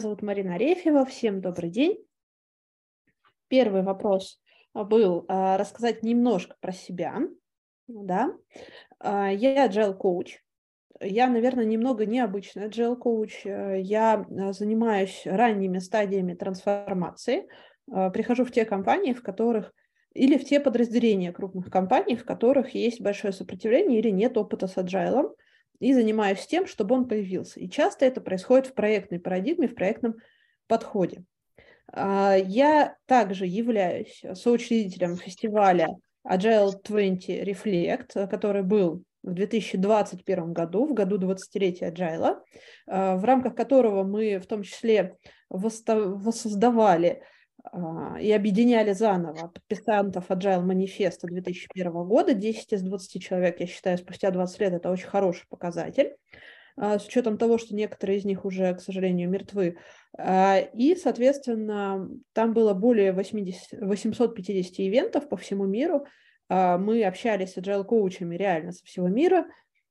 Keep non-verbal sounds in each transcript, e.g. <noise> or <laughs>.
зовут Марина Арефьева. Всем добрый день. Первый вопрос был а, рассказать немножко про себя. Да. А, я agile коуч. Я, наверное, немного необычный agile коуч. Я занимаюсь ранними стадиями трансформации. Прихожу в те компании, в которых или в те подразделения крупных компаний, в которых есть большое сопротивление или нет опыта с agile и занимаюсь тем, чтобы он появился. И часто это происходит в проектной парадигме, в проектном подходе. А, я также являюсь соучредителем фестиваля Agile 20 Reflect, который был в 2021 году, в году 20-летия Agile, а, в рамках которого мы в том числе воссоздавали и объединяли заново подписантов Agile манифеста 2001 года. 10 из 20 человек, я считаю, спустя 20 лет это очень хороший показатель а, с учетом того, что некоторые из них уже, к сожалению, мертвы. А, и, соответственно, там было более 80, 850 ивентов по всему миру. Мы общались с agile-коучами реально со всего мира,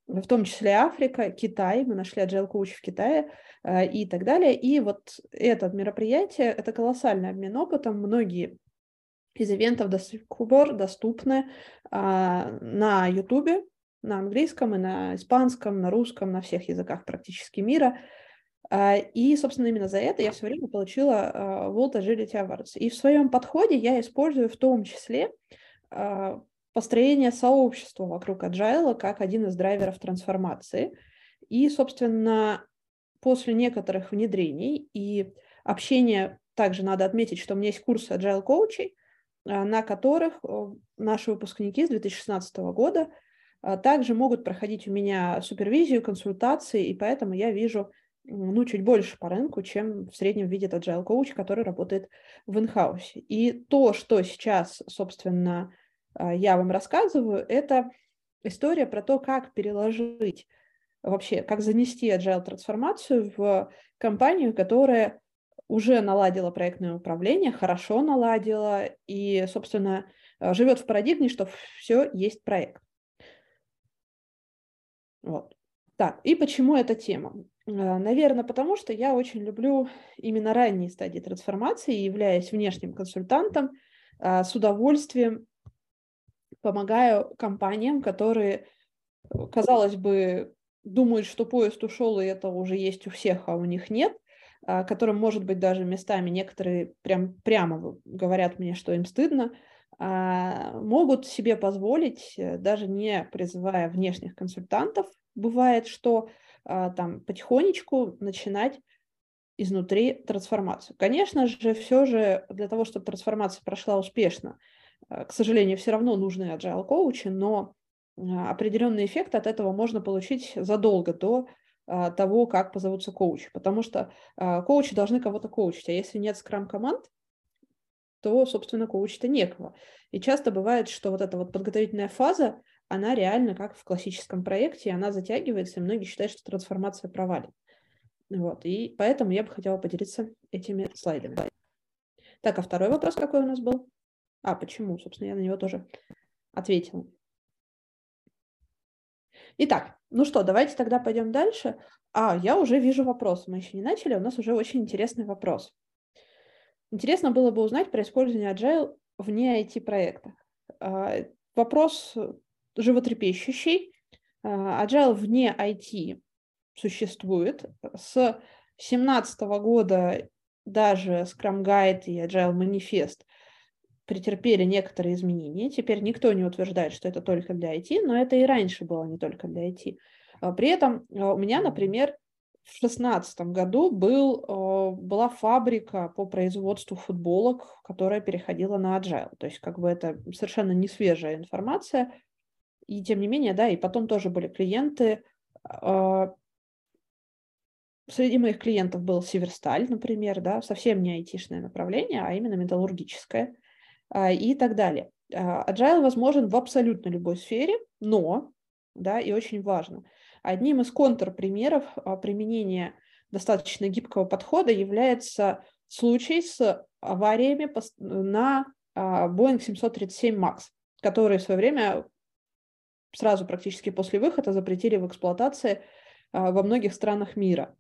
в том числе Африка, Китай, мы нашли agile коуч в Китае э, и так далее. И вот это мероприятие, это колоссальный обмен опытом. Многие из ивентов до сих пор доступны а, на Ютубе, на английском и на испанском, на русском, на всех языках практически мира. А, и, собственно, именно за это я все время получила а, World Agility Awards. И в своем подходе я использую в том числе построение сообщества вокруг agile как один из драйверов трансформации. И, собственно, после некоторых внедрений и общения, также надо отметить, что у меня есть курсы agile коучей, а, на которых наши выпускники с 2016 года а, также могут проходить у меня супервизию, консультации, и поэтому я вижу ну, чуть больше по рынку, чем в среднем видит agile коуч, который работает в инхаусе. И то, что сейчас, собственно, я вам рассказываю, это история про то, как переложить вообще, как занести agile трансформацию в компанию, которая уже наладила проектное управление, хорошо наладила и, собственно, живет в парадигме, что все есть проект. Вот. Так, и почему эта тема? А, Наверное, потому что я очень люблю именно ранние стадии трансформации, являясь внешним консультантом, а, с удовольствием помогаю компаниям, которые, казалось бы, думают, что поезд ушел, и это уже есть у всех, а у них нет, а, которым, может быть, даже местами некоторые прям, прямо говорят мне, что им стыдно, а, могут себе позволить, э, даже не призывая внешних консультантов, бывает, что а, там потихонечку начинать изнутри трансформацию. Конечно же, все же для того, чтобы трансформация прошла успешно, Э, к сожалению, все равно нужны agile коучи, но э, определенный эффект от этого можно получить задолго до э, того, как позовутся коучи, потому что коучи должны кого-то коучить, а если нет скрам-команд, то, собственно, коучить-то некого. И часто бывает, что вот эта вот подготовительная фаза, она реально как в классическом проекте, она затягивается, и многие считают, что трансформация провалит. Вот, и поэтому я бы хотела поделиться этими слайдами. Так, а второй вопрос какой у нас был? А, почему? Собственно, я на него тоже ответила. Итак, ну что, давайте тогда пойдем дальше. А, я уже вижу вопрос. Мы еще не начали, у нас уже очень интересный вопрос. Интересно было бы узнать про использование Agile вне IT-проекта. А, вопрос животрепещущий. А, Agile вне IT существует. С 2017 года даже Scrum Guide и Agile Manifest претерпели некоторые изменения. Теперь никто не утверждает, что это только для IT, но это и раньше было не только для IT. А, при этом а, у меня, например, в 2016 году был, а, была фабрика по производству футболок, которая переходила на Agile. То есть как бы это совершенно не свежая информация. И тем не менее, да, и потом тоже были клиенты. Среди моих клиентов был Северсталь, например, да, совсем не айтишное направление, а именно металлургическое. А, и так далее. А, agile возможен в абсолютно любой сфере, но, да, и очень важно, одним из контрпримеров а, применения достаточно гибкого подхода является случай с авариями на Boeing 737 MAX, которые в свое время сразу практически после выхода запретили в эксплуатации во многих странах мира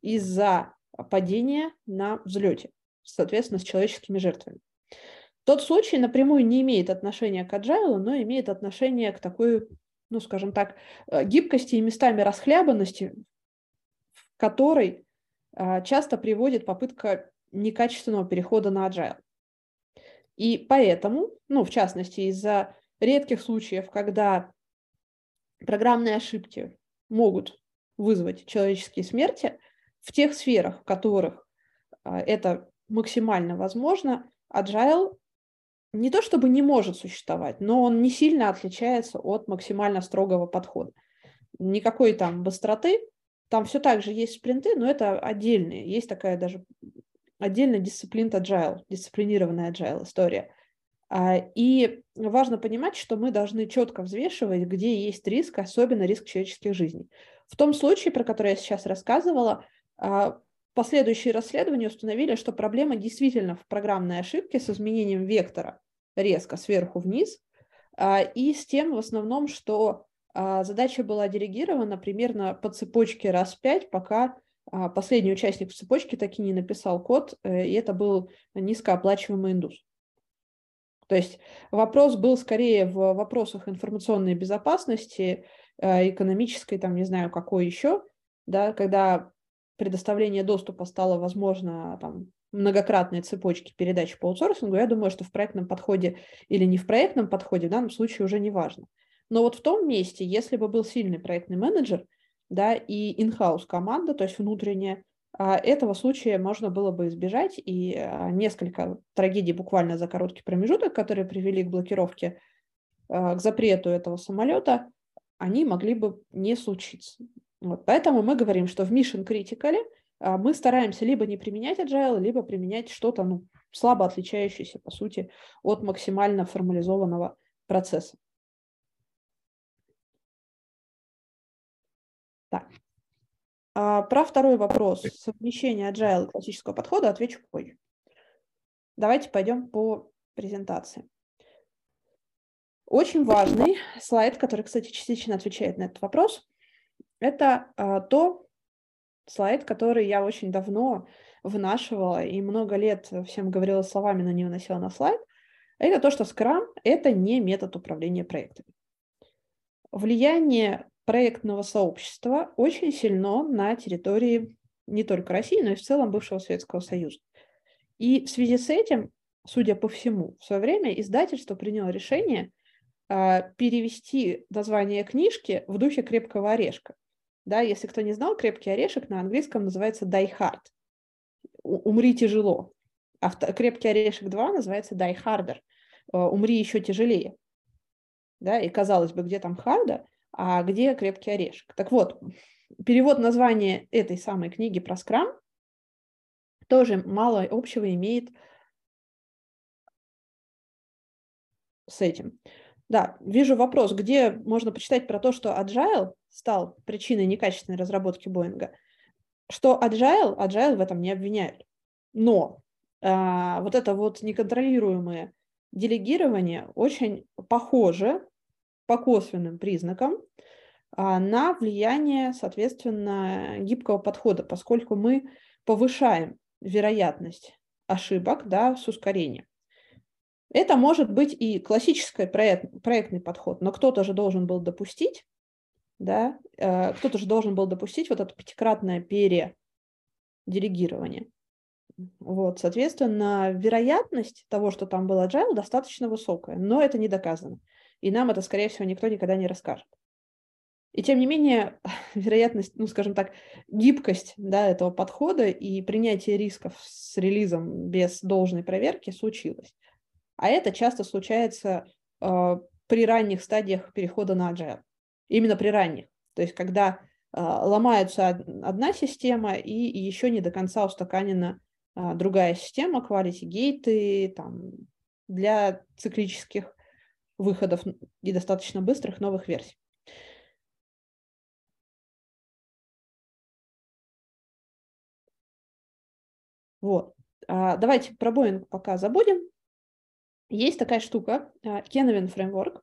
из-за падение на взлете, соответственно, с человеческими жертвами. Тот случай напрямую не имеет отношения к agile, но имеет отношение к такой, ну, скажем так, э, гибкости и местами расхлябанности, в которой а, часто приводит попытка некачественного перехода на agile. И поэтому, ну, в частности, из-за редких случаев, когда программные ошибки могут вызвать человеческие смерти, в тех сферах, в которых а, это максимально возможно, agile не то чтобы не может существовать, но он не сильно отличается от максимально строгого подхода. Никакой там быстроты, там все так же есть спринты, но это отдельные. Есть такая даже отдельная дисциплина agile, дисциплинированная agile история. А, и важно понимать, что мы должны четко взвешивать, где есть риск, особенно риск человеческих жизней. В том случае, про который я сейчас рассказывала, а, последующие расследования установили, что проблема действительно в программной ошибке с изменением вектора резко сверху вниз, а, и с тем в основном, что задача была делегирована примерно по цепочке раз пять, пока последний участник в цепочке таки не написал код, э, и это был низкооплачиваемый индус. То есть вопрос был скорее в вопросах информационной безопасности, э, экономической, там, не знаю, какой еще, да, когда предоставление доступа стало возможно там, многократной цепочки передач по аутсорсингу, я думаю, что в проектном подходе или не в проектном подходе в данном случае уже не важно. Но вот в том месте, если бы был сильный проектный менеджер, да, и in-house команда, то есть внутренняя, а, этого случая можно было бы избежать, и а, несколько трагедий буквально за короткий промежуток, которые привели к блокировке, а, к запрету этого самолета, они могли бы не случиться. Вот. Поэтому мы говорим, что в Mission Critical мы стараемся либо не применять agile, либо применять что-то ну, слабо отличающееся, по сути, от максимально формализованного процесса. Так, а, про второй вопрос, совмещение agile классического подхода, отвечу позже. Давайте пойдем по презентации. Очень важный слайд, который, кстати, частично отвечает на этот вопрос, это а, то слайд, который я очень давно вынашивала и много лет всем говорила словами, но не выносила на слайд. Это то, что Scrum – это не метод управления проектами. Влияние проектного сообщества очень сильно на территории не только России, но и в целом бывшего Советского Союза. И в связи с этим, судя по всему, в свое время издательство приняло решение э, перевести название книжки в духе «Крепкого орешка». Да, если кто не знал, «Крепкий орешек» на английском называется «Die Hard» – «Умри тяжело». А «Крепкий орешек 2» называется «Die Harder» – «Умри еще тяжелее». Да, и казалось бы, где там харда, а где крепкий орешек. Так вот, перевод названия этой самой книги про скрам тоже мало общего имеет с этим. Да, вижу вопрос, где можно почитать про то, что Agile стал причиной некачественной разработки Боинга. Что Agile, Agile в этом не обвиняют. Но а, вот это вот неконтролируемое делегирование очень похоже по косвенным признакам а, на влияние, соответственно, гибкого подхода, поскольку мы повышаем вероятность ошибок да, с ускорением. Это может быть и классический проект, проектный подход, но кто-то же должен был допустить, да, э, кто-то же должен был допустить вот это пятикратное переделегирование. Вот, соответственно, вероятность того, что там был agile, достаточно высокая, но это не доказано и нам это, скорее всего, никто никогда не расскажет. И тем не менее, <laughs> вероятность, ну, скажем так, гибкость да, этого подхода и принятие рисков с релизом без должной проверки случилось. А это часто случается э, при ранних стадиях перехода на agile. Именно при ранних. То есть, когда э, ломается одна система и, еще не до конца устаканена э, другая система, quality гейты там, для циклических выходов и достаточно быстрых новых версий. Вот. А, давайте про Boeing пока забудем. Есть такая штука, Kenovin Framework.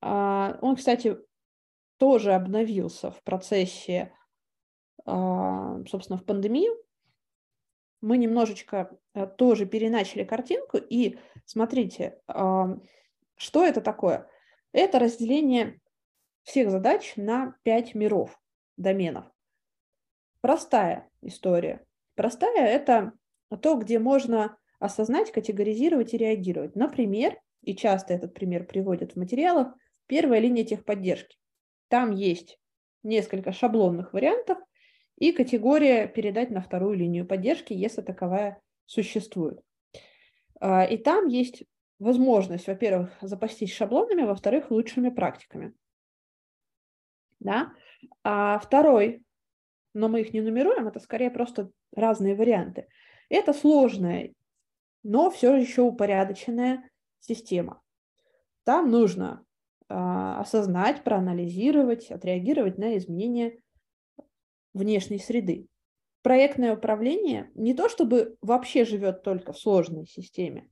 А, он, кстати, тоже обновился в процессе, а, собственно, в пандемию. мы немножечко э, тоже переначали картинку. И смотрите, что это такое? Это разделение всех задач на пять миров, доменов. Простая история. Простая – это то, где можно осознать, категоризировать и реагировать. Например, и часто этот пример приводят в материалах, первая линия техподдержки. Там есть несколько шаблонных вариантов и категория передать на вторую линию поддержки, если таковая существует. А, и там есть возможность, во-первых, запастись шаблонами, во-вторых, лучшими практиками. Да? А второй, но мы их не нумеруем, это скорее просто разные варианты. Это сложная, но все еще упорядоченная система. Там нужно осознать, проанализировать, отреагировать на изменения внешней среды. Проектное управление не то чтобы вообще живет только в сложной системе,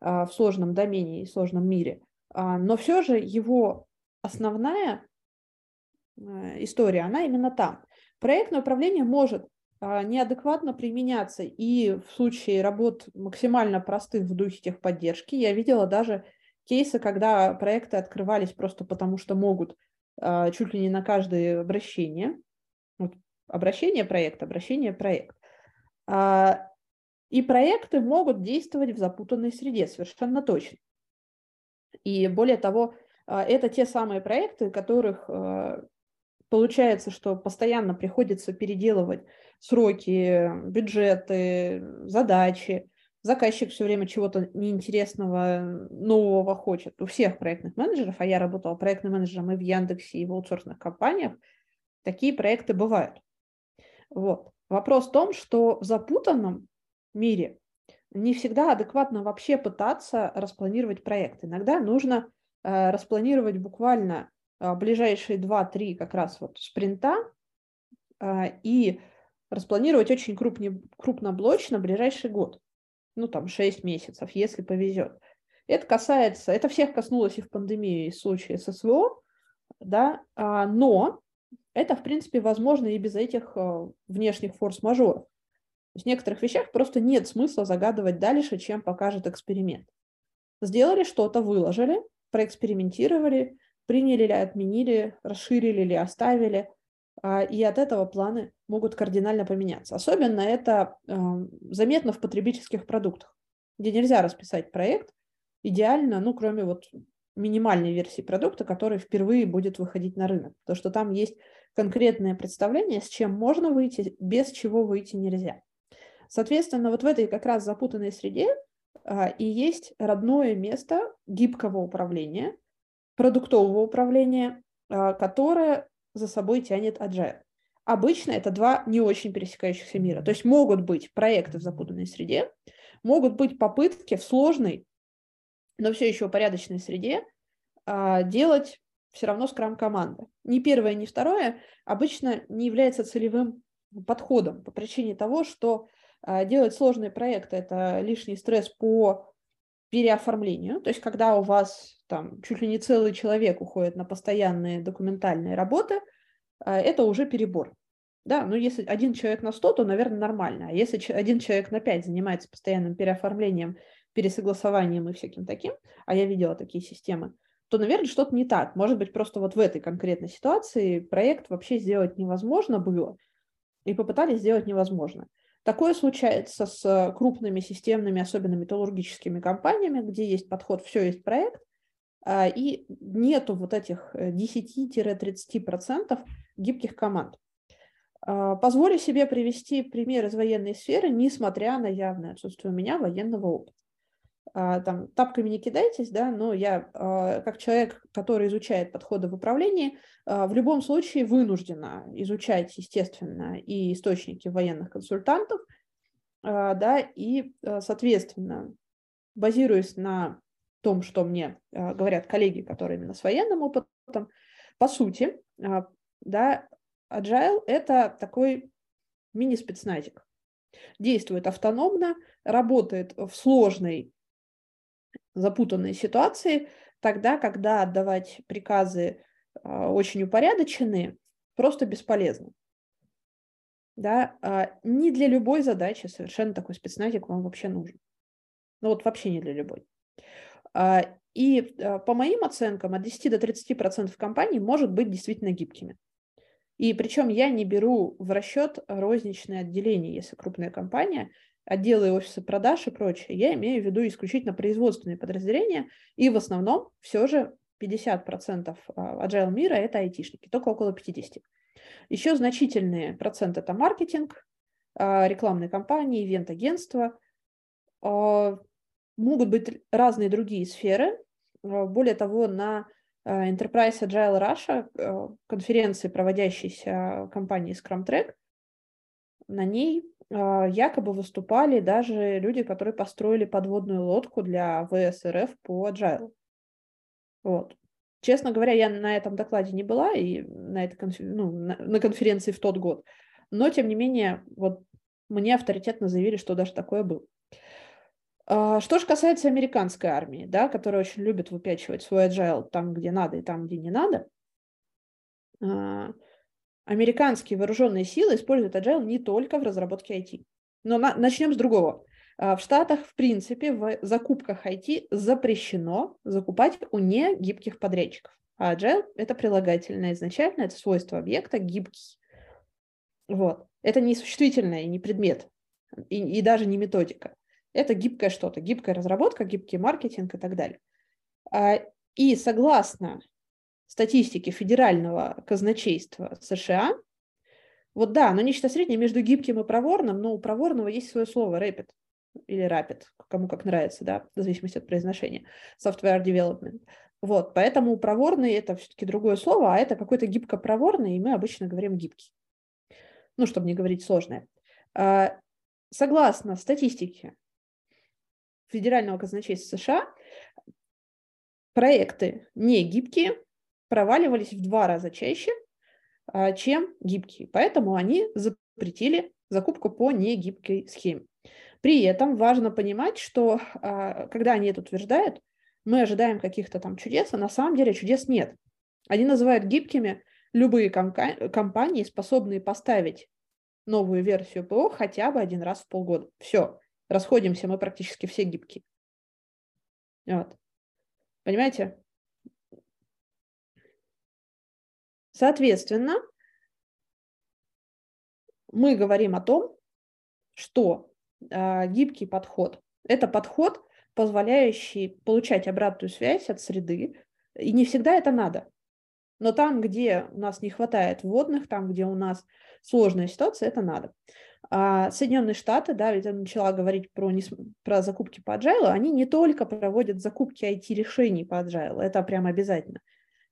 а, в сложном домене и сложном мире, а, но все же его основная история, она именно там. Проектное управление может неадекватно применяться и в случае работ максимально простых в духе техподдержки. Я видела даже кейсы, когда проекты открывались просто потому, что могут а, чуть ли не на каждое обращение. Вот, обращение проект, обращение проект. А, и проекты могут действовать в запутанной среде, совершенно точно. И более того, а, это те самые проекты, которых получается, что постоянно приходится переделывать сроки, бюджеты, задачи, заказчик все время чего-то неинтересного, нового хочет. У всех проектных менеджеров, а я работала проектным менеджером и в Яндексе, и в аутсорсных компаниях, такие проекты бывают. Вот. Вопрос в том, что в запутанном мире не всегда адекватно вообще пытаться распланировать проект. Иногда нужно э, распланировать буквально э, ближайшие 2-3 как раз вот спринта э, и распланировать очень крупноблочно ближайший год ну, там, 6 месяцев, если повезет. Это касается, это всех коснулось и в пандемии, и в случае СВО, да, а, но это, в принципе, возможно и без этих а, внешних форс-мажоров. В некоторых вещах просто нет смысла загадывать дальше, чем покажет эксперимент. Сделали что-то, выложили, проэкспериментировали, приняли или отменили, расширили или оставили, а, и от этого планы могут кардинально поменяться. Особенно это заметно в потребительских продуктах, где нельзя расписать проект идеально, ну, кроме вот минимальной версии продукта, который впервые будет выходить на рынок. Потому что там есть конкретное представление, с чем можно выйти, без чего выйти нельзя. Соответственно, вот в этой как раз запутанной среде а, и есть родное место гибкого управления, продуктового управления, а, которое за собой тянет agile. Обычно это два не очень пересекающихся мира. То есть могут быть проекты в запутанной среде, могут быть попытки в сложной, но все еще порядочной среде а, делать все равно скрам-команда. Ни первое, ни второе обычно не является целевым подходом по причине того, что а, делать сложные проекты – это лишний стресс по переоформлению. То есть когда у вас там чуть ли не целый человек уходит на постоянные документальные работы, это уже перебор. Да, ну если один человек на 100, то, наверное, нормально. А если один человек на 5 занимается постоянным переоформлением, пересогласованием и всяким таким, а я видела такие системы, то, наверное, что-то не так. Может быть, просто вот в этой конкретной ситуации проект вообще сделать невозможно было, и попытались сделать невозможно. Такое случается с крупными системными, особенно металлургическими компаниями, где есть подход «все есть проект», а, и нету вот этих 10-30% э, гибких команд. А, позволю себе привести пример из военной сферы, несмотря на явное отсутствие у меня военного опыта. А, там, тапками не кидайтесь, да, но я, как человек, который изучает подходы в управлении, в любом случае вынуждена изучать, естественно, и источники военных консультантов, да, и, соответственно, базируясь на том, что мне э, говорят коллеги, которые именно с военным опытом, по сути, э, да, Agile – это такой мини-спецназик. Действует автономно, работает в сложной, запутанной ситуации, тогда, когда отдавать приказы э, очень упорядоченные, просто бесполезно. да, а, не для любой задачи совершенно такой спецназик вам вообще нужен. Ну вот вообще не для любой. А, и а, по моим оценкам от 10 до 30% компаний может быть действительно гибкими. И причем я не беру в расчет розничное отделение, если крупная компания, отделы офиса продаж и прочее. Я имею в виду исключительно производственные подразделения, и в основном все же 50% agile мира – это айтишники, только около 50%. Еще значительные проценты – это маркетинг, а, рекламные кампании, ивент-агентства. Могут быть разные другие сферы. А, более того, на Enterprise Agile Russia, конференции, проводящейся компанией Scrum Track, на ней якобы выступали даже люди, которые построили подводную лодку для ВСРФ по Agile. Вот. Честно говоря, я на этом докладе не была и на, этой конф... ну, на, на конференции в тот год, но тем не менее, вот мне авторитетно заявили, что даже такое было. А, что же касается американской армии, да, которая очень любит выпячивать свой agile там, где надо и там, где не надо, а, американские вооруженные силы используют agile не только в разработке IT. Но на, начнем с другого. А, в Штатах, в принципе, в закупках IT запрещено закупать у негибких подрядчиков. А agile – это прилагательное изначально, это свойство объекта гибкий. Вот. Это не существительное не предмет, и, и даже не методика. Это гибкое что-то, гибкая разработка, гибкий маркетинг и так далее. А, и согласно статистике федерального казначейства США, вот да, но нечто среднее между гибким и проворным, но у проворного есть свое слово rapid или Rapid, кому как нравится, да, в зависимости от произношения, software development. Вот, поэтому проворный – это все-таки другое слово, а это какой-то гибко-проворный, и мы обычно говорим гибкий. Ну, чтобы не говорить сложное. А, согласно статистике Федерального казначейства США, проекты не гибкие проваливались в два раза чаще, а, чем гибкие. Поэтому они запретили закупку по негибкой схеме. При этом важно понимать, что а, когда они это утверждают, мы ожидаем каких-то там чудес, а на самом деле чудес нет. Они называют гибкими любые компании, способные поставить новую версию ПО хотя бы один раз в полгода. Все, расходимся, мы практически все гибкие. Вот. Понимаете? Соответственно, мы говорим о том, что а, гибкий подход. Это подход, позволяющий получать обратную связь от среды, и не всегда это надо. Но там, где у нас не хватает вводных, там, где у нас сложная ситуация, это надо. А Соединенные Штаты, да, ведь я начала говорить про, не, про закупки по agile, они не только проводят закупки IT-решений по agile, это прям обязательно,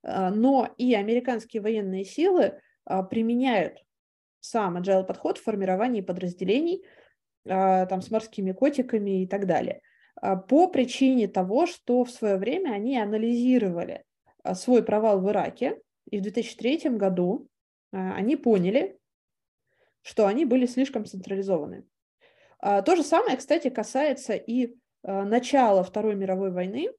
а, но и американские военные силы а, применяют сам agile подход в формировании подразделений, а, там, с морскими котиками и так далее. По причине того, что в свое время они анализировали свой провал в Ираке, и в 2003 году они поняли, что они были слишком централизованы. То же самое, кстати, касается и начала Второй мировой войны,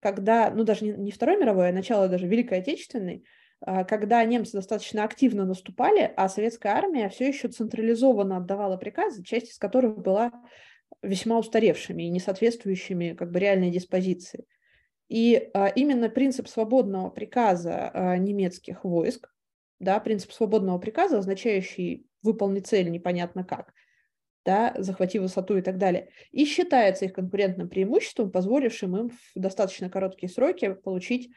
когда, ну даже не Второй мировой, а начало даже Великой Отечественной, а, когда немцы достаточно активно наступали, а советская армия все еще централизованно отдавала приказы, часть из которых была весьма устаревшими и не соответствующими как бы реальной диспозиции. И а, именно принцип свободного приказа а, немецких войск, да, принцип свободного приказа, означающий выполнить цель непонятно как, да, захвати высоту и так далее, и считается их конкурентным преимуществом, позволившим им в достаточно короткие сроки получить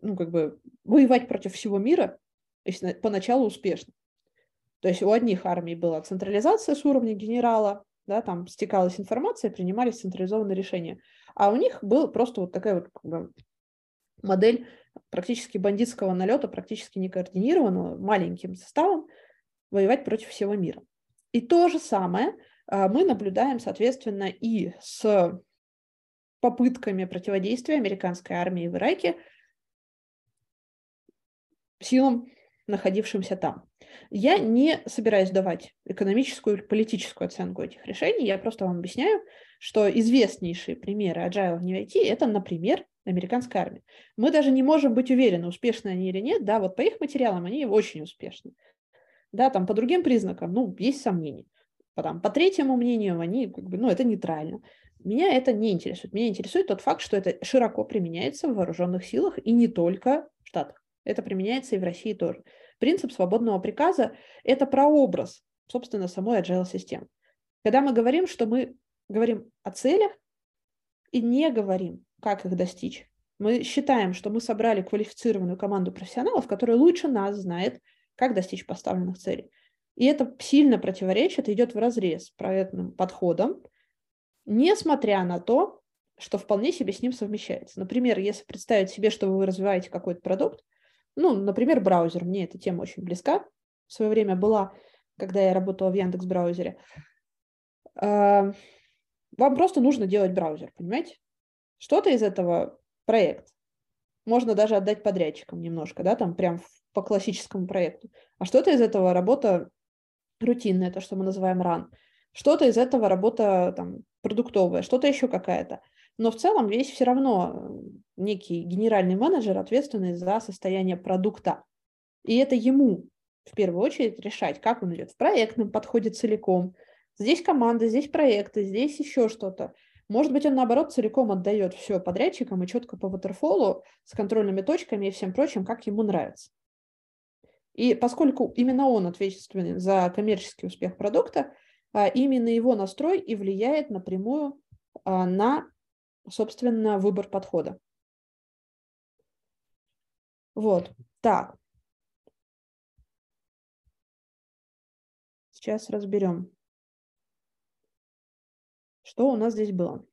ну, как бы воевать против всего мира, если поначалу успешно. То есть у одних армий была централизация с уровня генерала, да, там стекалась информация, принимались централизованные решения. А у них был просто вот такая вот как бы, модель практически бандитского налета, практически некоординированного, маленьким составом, воевать против всего мира. И то же самое а, мы наблюдаем, соответственно, и с попытками противодействия американской армии в Ираке силам, находившимся там. Я не собираюсь давать экономическую или политическую оценку этих решений, я просто вам объясняю, что известнейшие примеры agile в IT – это, например, американская армия. Мы даже не можем быть уверены, успешны они или нет, да, вот по их материалам они очень успешны. Да, там по другим признакам, ну, есть сомнения. Потом, по третьему мнению, они, как бы, ну, это нейтрально. Меня это не интересует. Меня интересует тот факт, что это широко применяется в вооруженных силах и не только в Штатах. Это применяется и в России тоже. Принцип свободного приказа – это прообраз, собственно, самой agile системы. Когда мы говорим, что мы говорим о целях и не говорим, как их достичь, мы считаем, что мы собрали квалифицированную команду профессионалов, которая лучше нас знает, как достичь поставленных целей. И это сильно противоречит, идет в разрез проектным подходом, несмотря на то, что вполне себе с ним совмещается. Например, если представить себе, что вы развиваете какой-то продукт, ну, например, браузер, мне эта тема очень близка, в свое время была, когда я работала в Яндекс браузере, а, вам просто нужно делать браузер, понимаете? Что-то из этого проект. Можно даже отдать подрядчикам немножко, да, там прям по классическому проекту. А что-то из этого работа рутинная, то, что мы называем run. Что-то из этого работа там продуктовая, что-то еще какая-то. Но в целом весь все равно э, некий генеральный менеджер ответственный за состояние продукта. И это ему в первую очередь решать, как он идет в проектном подходе целиком. Здесь команда, здесь проекты, здесь еще что-то. Может быть, он, наоборот, целиком отдает все подрядчикам и четко по waterfall с контрольными точками и всем прочим, как ему нравится. И поскольку именно он ответственен за коммерческий успех продукта, а, именно его настрой и влияет напрямую а, на, собственно, выбор подхода. Вот, так. Сейчас разберем, что у нас здесь было.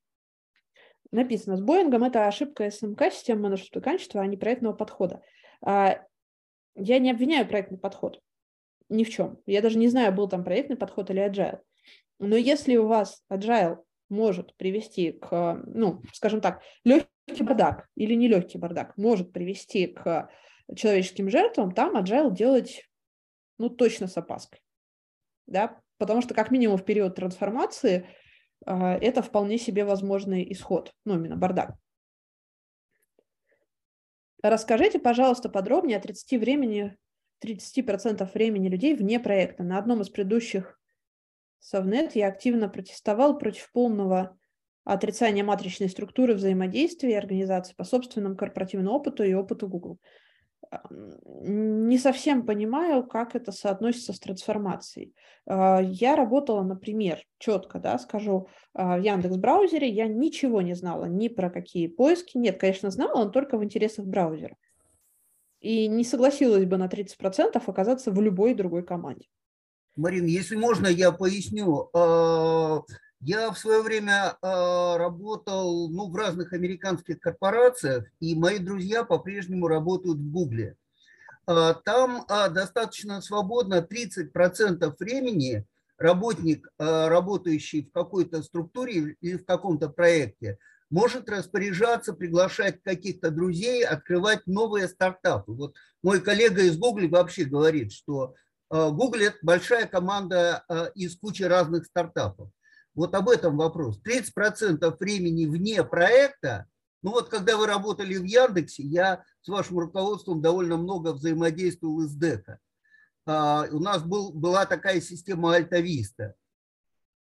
Написано, с Боингом это ошибка СМК, системы менеджмента качества, а не проектного подхода. А, я не обвиняю проектный подход ни в чем. Я даже не знаю, был там проектный подход или agile. Но если у вас agile может привести к, ну, скажем так, легкий бардак или нелегкий бардак может привести к человеческим жертвам, там agile делать, ну, точно с опаской. Да? Потому что, как минимум, в период трансформации э, это вполне себе возможный исход, ну, именно бардак. Расскажите, пожалуйста, подробнее о 30 времени, 30% времени людей вне проекта. На одном из предыдущих Совнет я активно протестовал против полного отрицания матричной структуры взаимодействия организации по собственному корпоративному опыту и опыту Google. Не совсем понимаю, как это соотносится с трансформацией. А, я работала, например, четко, да, скажу, а, в Яндекс браузере я ничего не знала ни про какие поиски. Нет, конечно, знала, но только в интересах браузера. И не согласилась бы на 30% оказаться в любой другой команде. Марин, если можно, я поясню. А, я в свое время а, работал ну, в разных американских корпорациях, и мои друзья по-прежнему работают в Гугле. А, там достаточно свободно 30% времени работник, работающий в какой-то структуре или в каком-то проекте, может распоряжаться, приглашать каких-то друзей, открывать новые стартапы. Вот мой коллега из Google вообще говорит, что Google – это большая команда э, из кучи разных стартапов. Вот об этом вопрос. 30% времени вне проекта, ну вот когда вы работали в Яндексе, я с вашим руководством довольно много взаимодействовал с ДЭКа. А, у нас был, была такая система Альтависта.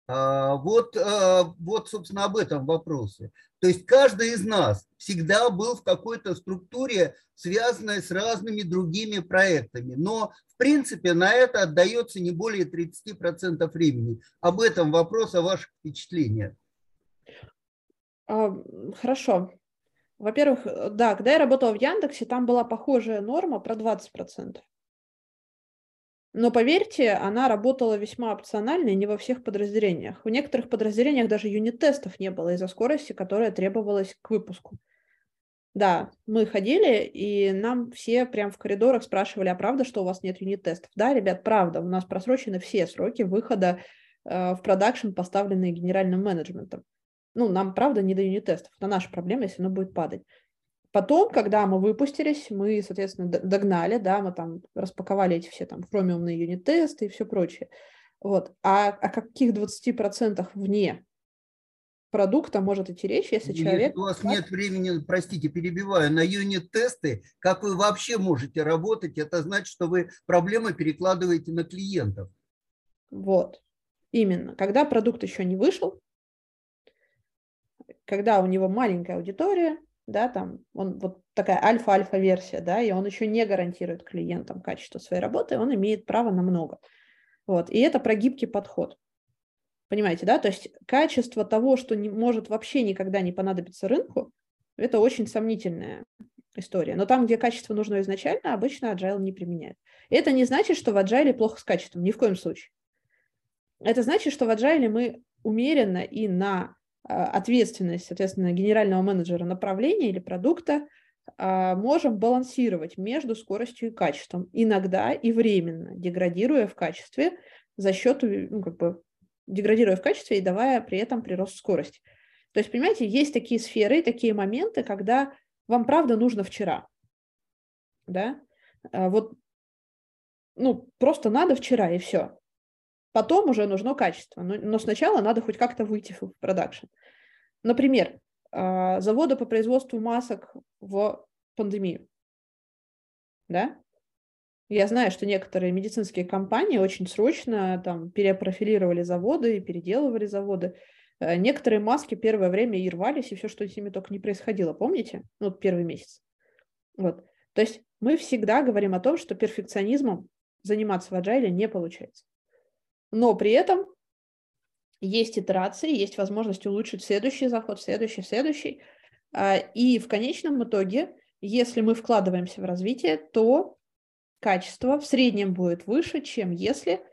А, вот, э, вот, собственно, об этом вопросе. То есть каждый из нас всегда был в какой-то структуре, связанной с разными другими проектами. Но, в принципе, на это отдается не более 30% времени. Об этом вопрос, о ваших впечатлениях. А, хорошо. Во-первых, да, когда я работала в Яндексе, там была похожая норма про 20%. Но поверьте, она работала весьма опционально и не во всех подразделениях. В некоторых подразделениях даже юнит-тестов не было из-за скорости, которая требовалась к выпуску. Да, мы ходили, и нам все прям в коридорах спрашивали, а правда, что у вас нет юнит-тестов? Да, ребят, правда, у нас просрочены все сроки выхода э, в продакшн, поставленные генеральным менеджментом. Ну, нам, правда, не до юнит-тестов. Это наша проблема, если оно будет падать. Потом, когда мы выпустились, мы, соответственно, догнали, да, мы там распаковали эти все там хромиумные юнит-тесты и все прочее. Вот. А о каких 20% вне продукта может идти речь, если человек... Если у вас нет времени, простите, перебиваю, на юнит-тесты, как вы вообще можете работать, это значит, что вы проблемы перекладываете на клиентов. Вот, именно. Когда продукт еще не вышел, когда у него маленькая аудитория, да, там он вот такая альфа-альфа-версия, да, и он еще не гарантирует клиентам качество своей работы, он имеет право на много. Вот, и это про гибкий подход. Понимаете, да? То есть качество того, что не может вообще никогда не понадобиться рынку, это очень сомнительная история. Но там, где качество нужно изначально, обычно agile не применяет. И это не значит, что в agile плохо с качеством, ни в коем случае. Это значит, что в agile мы умеренно и на ответственность, соответственно, генерального менеджера направления или продукта а, можем балансировать между скоростью и качеством, иногда и временно, деградируя в качестве за счет ну, как бы, деградируя в качестве и давая при этом прирост скорости. То есть, понимаете, есть такие сферы, такие моменты, когда вам правда нужно вчера. Да? А вот, ну, просто надо вчера, и все. Потом уже нужно качество. Но, но сначала надо хоть как-то выйти в продакшн. Например, а, заводы по производству масок в пандемию. Да? Я знаю, что некоторые медицинские компании очень срочно там перепрофилировали заводы и переделывали заводы. Э, некоторые маски первое время и рвались, и все, что с ними только не происходило, помните? Ну, вот первый месяц. Вот. То есть мы всегда говорим о том, что перфекционизмом заниматься в agile не получается. Но при этом есть итерации, есть возможность улучшить следующий заход, следующий, следующий. А, и в конечном итоге, если мы вкладываемся в развитие, то качество в среднем будет выше, чем если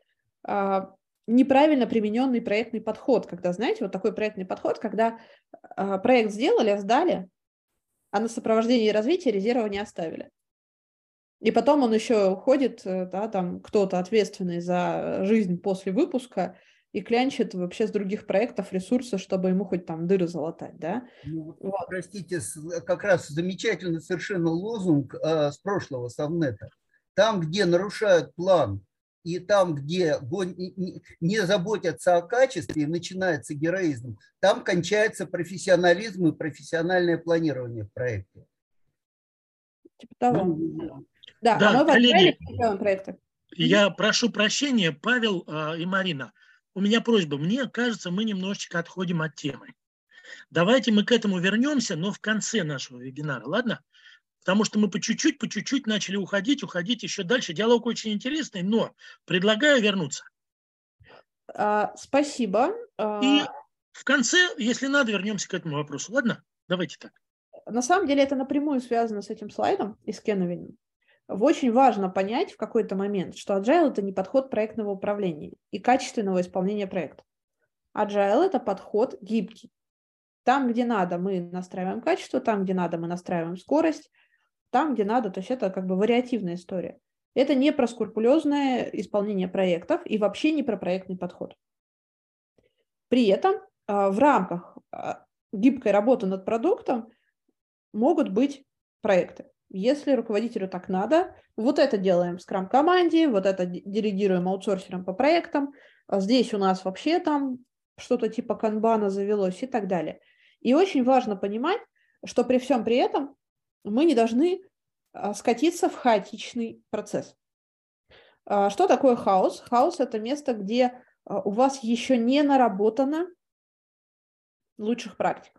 а, неправильно примененный проектный подход. Когда, знаете, вот такой проектный подход, когда а, проект сделали, сдали, а на сопровождение и развитие резерва не оставили. И потом он еще уходит, э, да, там кто-то ответственный за жизнь после выпуска и клянчит вообще с других проектов ресурсы, чтобы ему хоть там дыры залатать, да? Ну, вот. Простите, как раз замечательный совершенно лозунг э, с прошлого Совнета. Там, где нарушают план, и там, где не заботятся о качестве, начинается героизм, там кончается профессионализм и профессиональное планирование в проекте. Типа того. Ну, да, да а мы коллеги. Я прошу прощения, Павел э, и Марина. У меня просьба. Мне кажется, мы немножечко отходим от темы. Давайте мы к этому вернемся, но в конце нашего вебинара, ладно? Потому что мы по чуть-чуть, по чуть-чуть начали уходить, уходить еще дальше. Диалог очень интересный, но предлагаю вернуться. А, спасибо. А, И в конце, если надо, вернемся к этому вопросу. Ладно? Давайте так. На самом деле это напрямую связано с этим слайдом и с Кеновиным. Очень важно понять в какой-то момент, что agile – это не подход проектного управления и качественного исполнения проекта. Agile – это подход гибкий. Там, где надо, мы настраиваем качество, там, где надо, мы настраиваем скорость, там, где надо. То есть это как бы вариативная история. Это не про скрупулезное исполнение проектов и вообще не про проектный подход. При этом а, в рамках а, гибкой работы над продуктом могут быть проекты. Если руководителю так надо, вот это делаем в скрам-команде, вот это делегируем аутсорсерам по проектам, а здесь у нас вообще там что-то типа канбана завелось и так далее. И очень важно понимать, что при всем при этом мы не должны а, скатиться в хаотичный процесс. А, что такое хаос? Хаос – это место, где а, у вас еще не наработано лучших практик.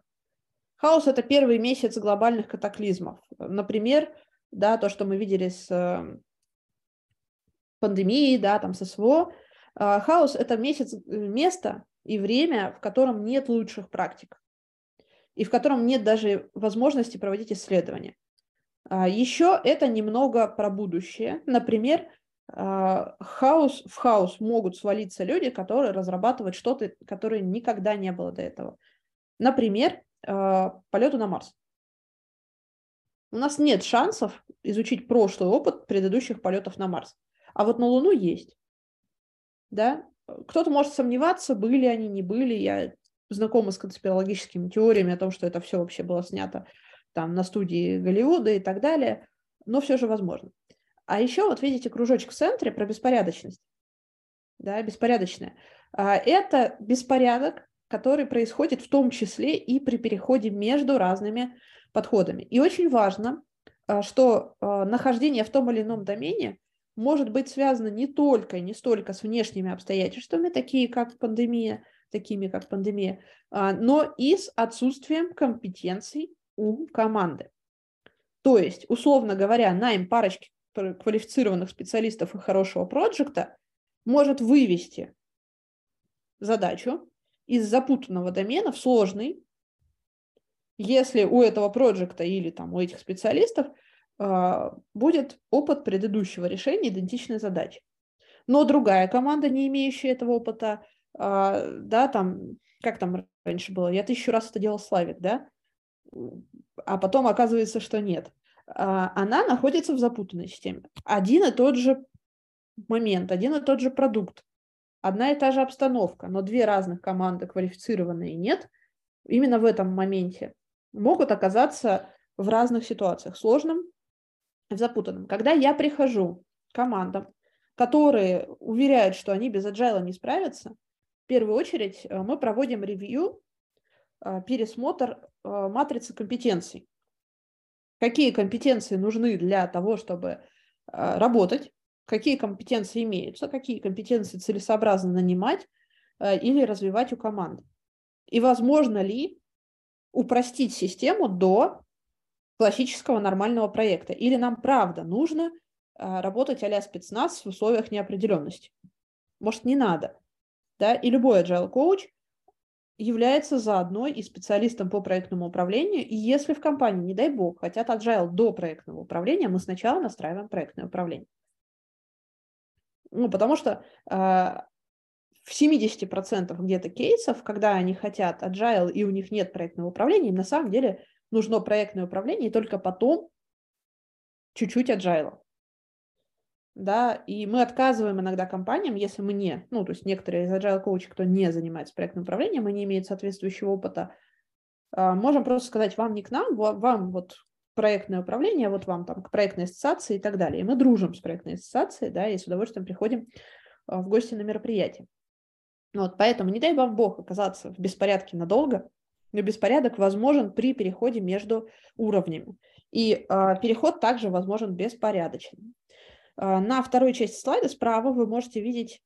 Хаос – это первый месяц глобальных катаклизмов. Например, да, то, что мы видели с э, пандемией, да, там, с СВО. Хаос – это месяц, э, место и время, в котором нет лучших практик и в котором нет даже возможности проводить исследования. А, Еще это немного про будущее. Например, а, хаос, в хаос могут свалиться люди, которые разрабатывают что-то, которое никогда не было до этого. Например, а, полету на Марс. У нас нет шансов изучить прошлый опыт предыдущих полетов на Марс. А вот на Луну есть. Да? Кто-то может сомневаться, были они, не были. Я знакома с конспирологическими теориями о том, что это все вообще было снято там на студии Голливуда и так далее, но все же возможно. А еще вот видите кружочек в центре про беспорядочность. Да, беспорядочная. Это беспорядок, который происходит в том числе и при переходе между разными подходами. И очень важно, а, что а, нахождение в том или ином домене может быть связано не только и не столько с внешними обстоятельствами, такие как пандемия, такими как пандемия, а, но и с отсутствием компетенций у команды. То есть, условно говоря, найм парочки квалифицированных специалистов и хорошего проекта может вывести задачу из запутанного домена в сложный, если у этого проекта или там у этих специалистов э, будет опыт предыдущего решения идентичной задачи. Но другая команда, не имеющая этого опыта, э, да, там, как там раньше было, я тысячу раз это делал Славик, да, а потом оказывается, что нет. Э, она находится в запутанной системе. Один и тот же момент, один и тот же продукт, одна и та же обстановка, но две разных команды квалифицированные нет, именно в этом моменте могут оказаться в разных ситуациях, сложным, в запутанном. Когда я прихожу к командам, которые уверяют, что они без agile не справятся, в первую очередь э, мы проводим ревью, э, пересмотр э, матрицы компетенций. Какие компетенции нужны для того, чтобы работать, какие компетенции имеются, какие компетенции целесообразно нанимать или развивать у команды. И возможно ли упростить систему до классического нормального проекта? Или нам правда нужно а, работать а-ля спецназ в условиях неопределенности? Может, не надо? Да? И любой agile коуч является заодно и специалистом по проектному управлению. И если в компании, не дай бог, хотят agile до проектного управления, мы сначала настраиваем проектное управление. Ну, потому что а, в 70% где-то кейсов, когда они хотят agile и у них нет проектного управления, им на самом деле нужно проектное управление, и только потом чуть-чуть agile. Да, и мы отказываем иногда компаниям, если мы не, ну, то есть некоторые из agile коучей, кто не занимается проектным управлением и не имеет соответствующего опыта, а, можем просто сказать, вам не к нам, вам вот проектное управление, вот вам там к проектной ассоциации и так далее. И мы дружим с проектной ассоциацией, да, и с удовольствием приходим а, в гости на мероприятие. Вот, поэтому не дай вам Бог оказаться в беспорядке надолго, но беспорядок возможен при переходе между уровнями. И э, переход также возможен беспорядочным. Э, на второй части слайда справа вы можете видеть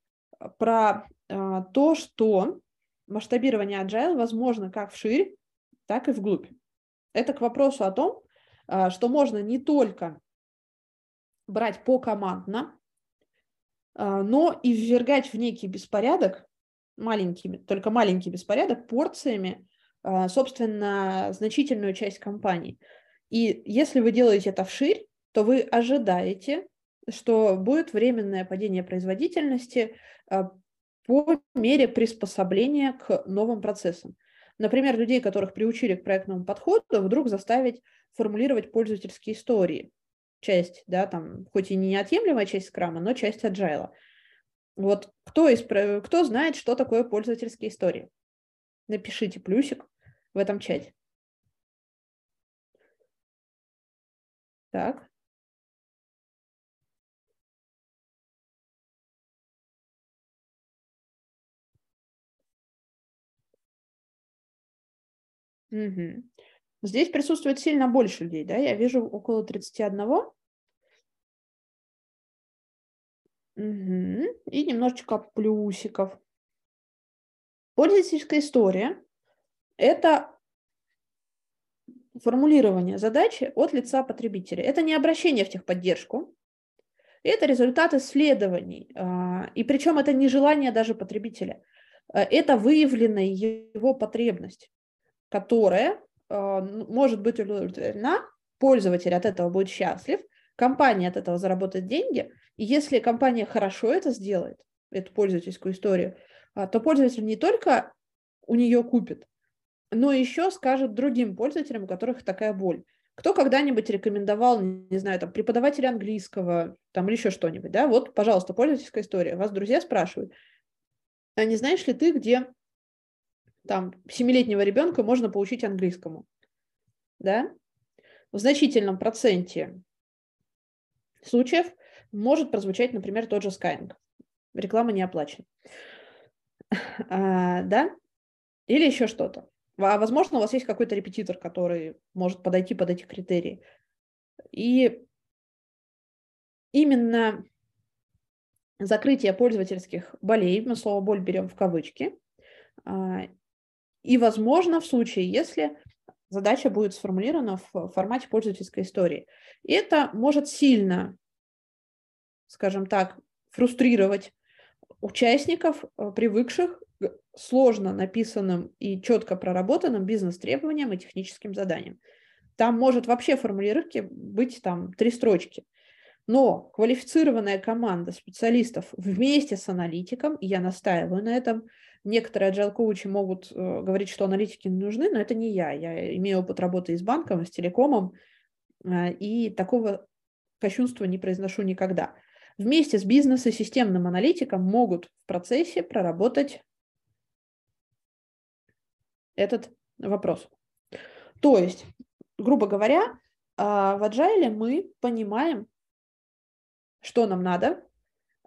про э, то, что масштабирование agile возможно как вширь, так и вглубь. Это к вопросу о том, что можно не только брать покомандно, э, но и ввергать в некий беспорядок маленькими, только маленький беспорядок порциями, а, собственно, значительную часть компании. И если вы делаете это вширь, то вы ожидаете, что будет временное падение производительности а, по мере приспособления к новым процессам. Например, людей, которых приучили к проектному подходу, вдруг заставить формулировать пользовательские истории. Часть, да, там, хоть и не неотъемлемая часть скрама, но часть agile. Вот кто, из, кто знает, что такое пользовательские истории? Напишите плюсик в этом чате. Так. Угу. Здесь присутствует сильно больше людей, да? Я вижу около 31. Угу. И немножечко плюсиков. Пользовательская история – это формулирование задачи от лица потребителя. Это не обращение в техподдержку, это результат исследований. А, и причем это не желание даже потребителя. А, это выявленная его потребность, которая может быть удовлетворена, пользователь от этого будет счастлив, компания от этого заработает деньги – и если компания хорошо это сделает, эту пользовательскую историю, а, то пользователь не только у нее купит, но еще скажет другим пользователям, у которых такая боль. Кто когда-нибудь рекомендовал, не знаю, там, преподавателя английского, там, или еще что-нибудь, да, вот, пожалуйста, пользовательская история. Вас друзья спрашивают, а не знаешь ли ты, где там семилетнего ребенка можно получить английскому? Да? В значительном проценте случаев может прозвучать, например, тот же Skyeng. Реклама не оплачена. <laughs> А, да? Или еще что-то. А возможно, у вас есть какой-то репетитор, который может подойти под эти критерии. И именно закрытие пользовательских болей, мы слово боль берем в кавычки, а, и, возможно, в случае, если задача будет сформулирована в формате пользовательской истории. И это может сильно, скажем так, фрустрировать участников, э, привыкших к сложно написанным и четко проработанным бизнес-требованиям и техническим заданиям. Там может вообще в формулировке быть там три строчки. Но квалифицированная команда специалистов вместе с аналитиком, и я настаиваю на этом, некоторые agile коучи могут э, говорить, что аналитики не нужны, но это не я. Я имею опыт работы и с банком, и с телекомом, э, и такого кощунства не произношу никогда. Вместе с бизнес и системным аналитиком могут в процессе проработать этот вопрос. То есть, грубо говоря, а, в Agile мы понимаем, что нам надо.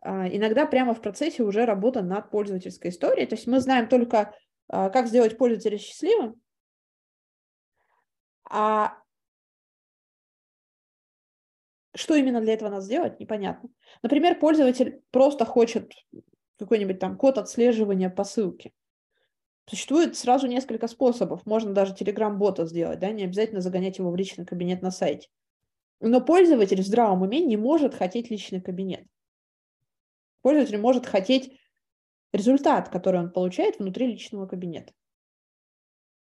А, иногда прямо в процессе уже работа над пользовательской историей. То есть мы знаем только, а, как сделать пользователя счастливым, а что именно для этого надо сделать, непонятно. Например, пользователь просто хочет какой-нибудь там код отслеживания по ссылке. Существует сразу несколько способов. Можно даже телеграм-бота сделать, да, не обязательно загонять его в личный кабинет на сайте. Но пользователь в здравом уме не может хотеть личный кабинет. Пользователь может хотеть результат, который он получает внутри личного кабинета.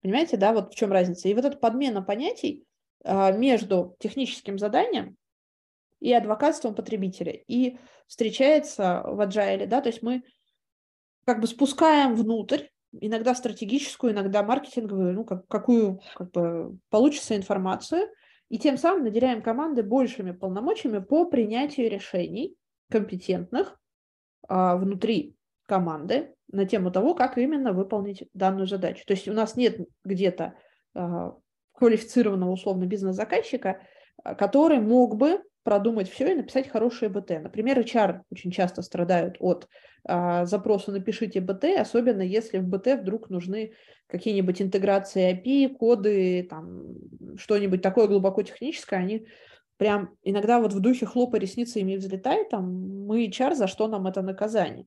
Понимаете, да, вот в чем разница. И вот эта подмена понятий а, между техническим заданием и адвокатством потребителя. И встречается в agile, да, то есть мы как бы спускаем внутрь иногда стратегическую, иногда маркетинговую, ну, как, какую как бы получится информацию, и тем самым наделяем команды большими полномочиями по принятию решений компетентных внутри команды на тему того, как именно выполнить данную задачу. То есть у нас нет где-то а, квалифицированного условно бизнес-заказчика, а, который мог бы продумать все и написать хорошее БТ. Например, HR очень часто страдают от а, запроса «напишите БТ», особенно если в БТ вдруг нужны какие-нибудь интеграции API, коды, там, что-нибудь такое глубоко техническое, они прям иногда вот в духе хлопа ресницами взлетает, там, мы HR, за что нам это наказание?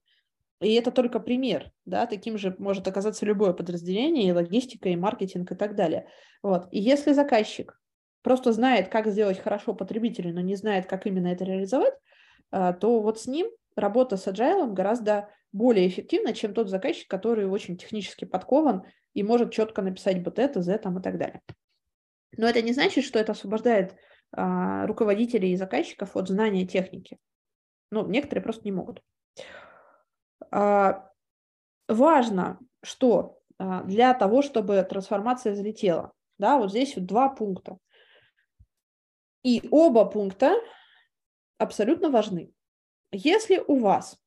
И это только пример, да, таким же может оказаться любое подразделение, и логистика, и маркетинг, и так далее. Вот. И если заказчик просто знает, как сделать хорошо потребителю, но не знает, как именно это реализовать, а, то вот с ним работа с agile гораздо более эффективна, чем тот заказчик, который очень технически подкован и может четко написать вот это, Z там, и так далее. Но это не значит, что это освобождает руководителей и заказчиков от знания техники. Ну, некоторые просто не могут. А, важно, что а, для того, чтобы трансформация взлетела, да, вот здесь вот два пункта. И оба пункта абсолютно важны. Если у вас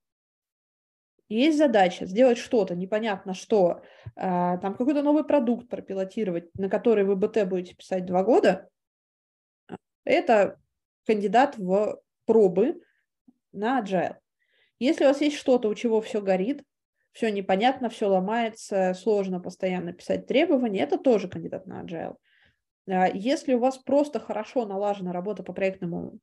есть задача сделать что-то, непонятно что, а, там какой-то новый продукт пропилотировать, на который вы БТ будете писать два года, это кандидат в пробы на agile. Если у вас есть что-то, у чего все горит, все непонятно, все ломается, сложно постоянно писать требования, это тоже кандидат на agile. А, если у вас просто хорошо налажена работа по проектному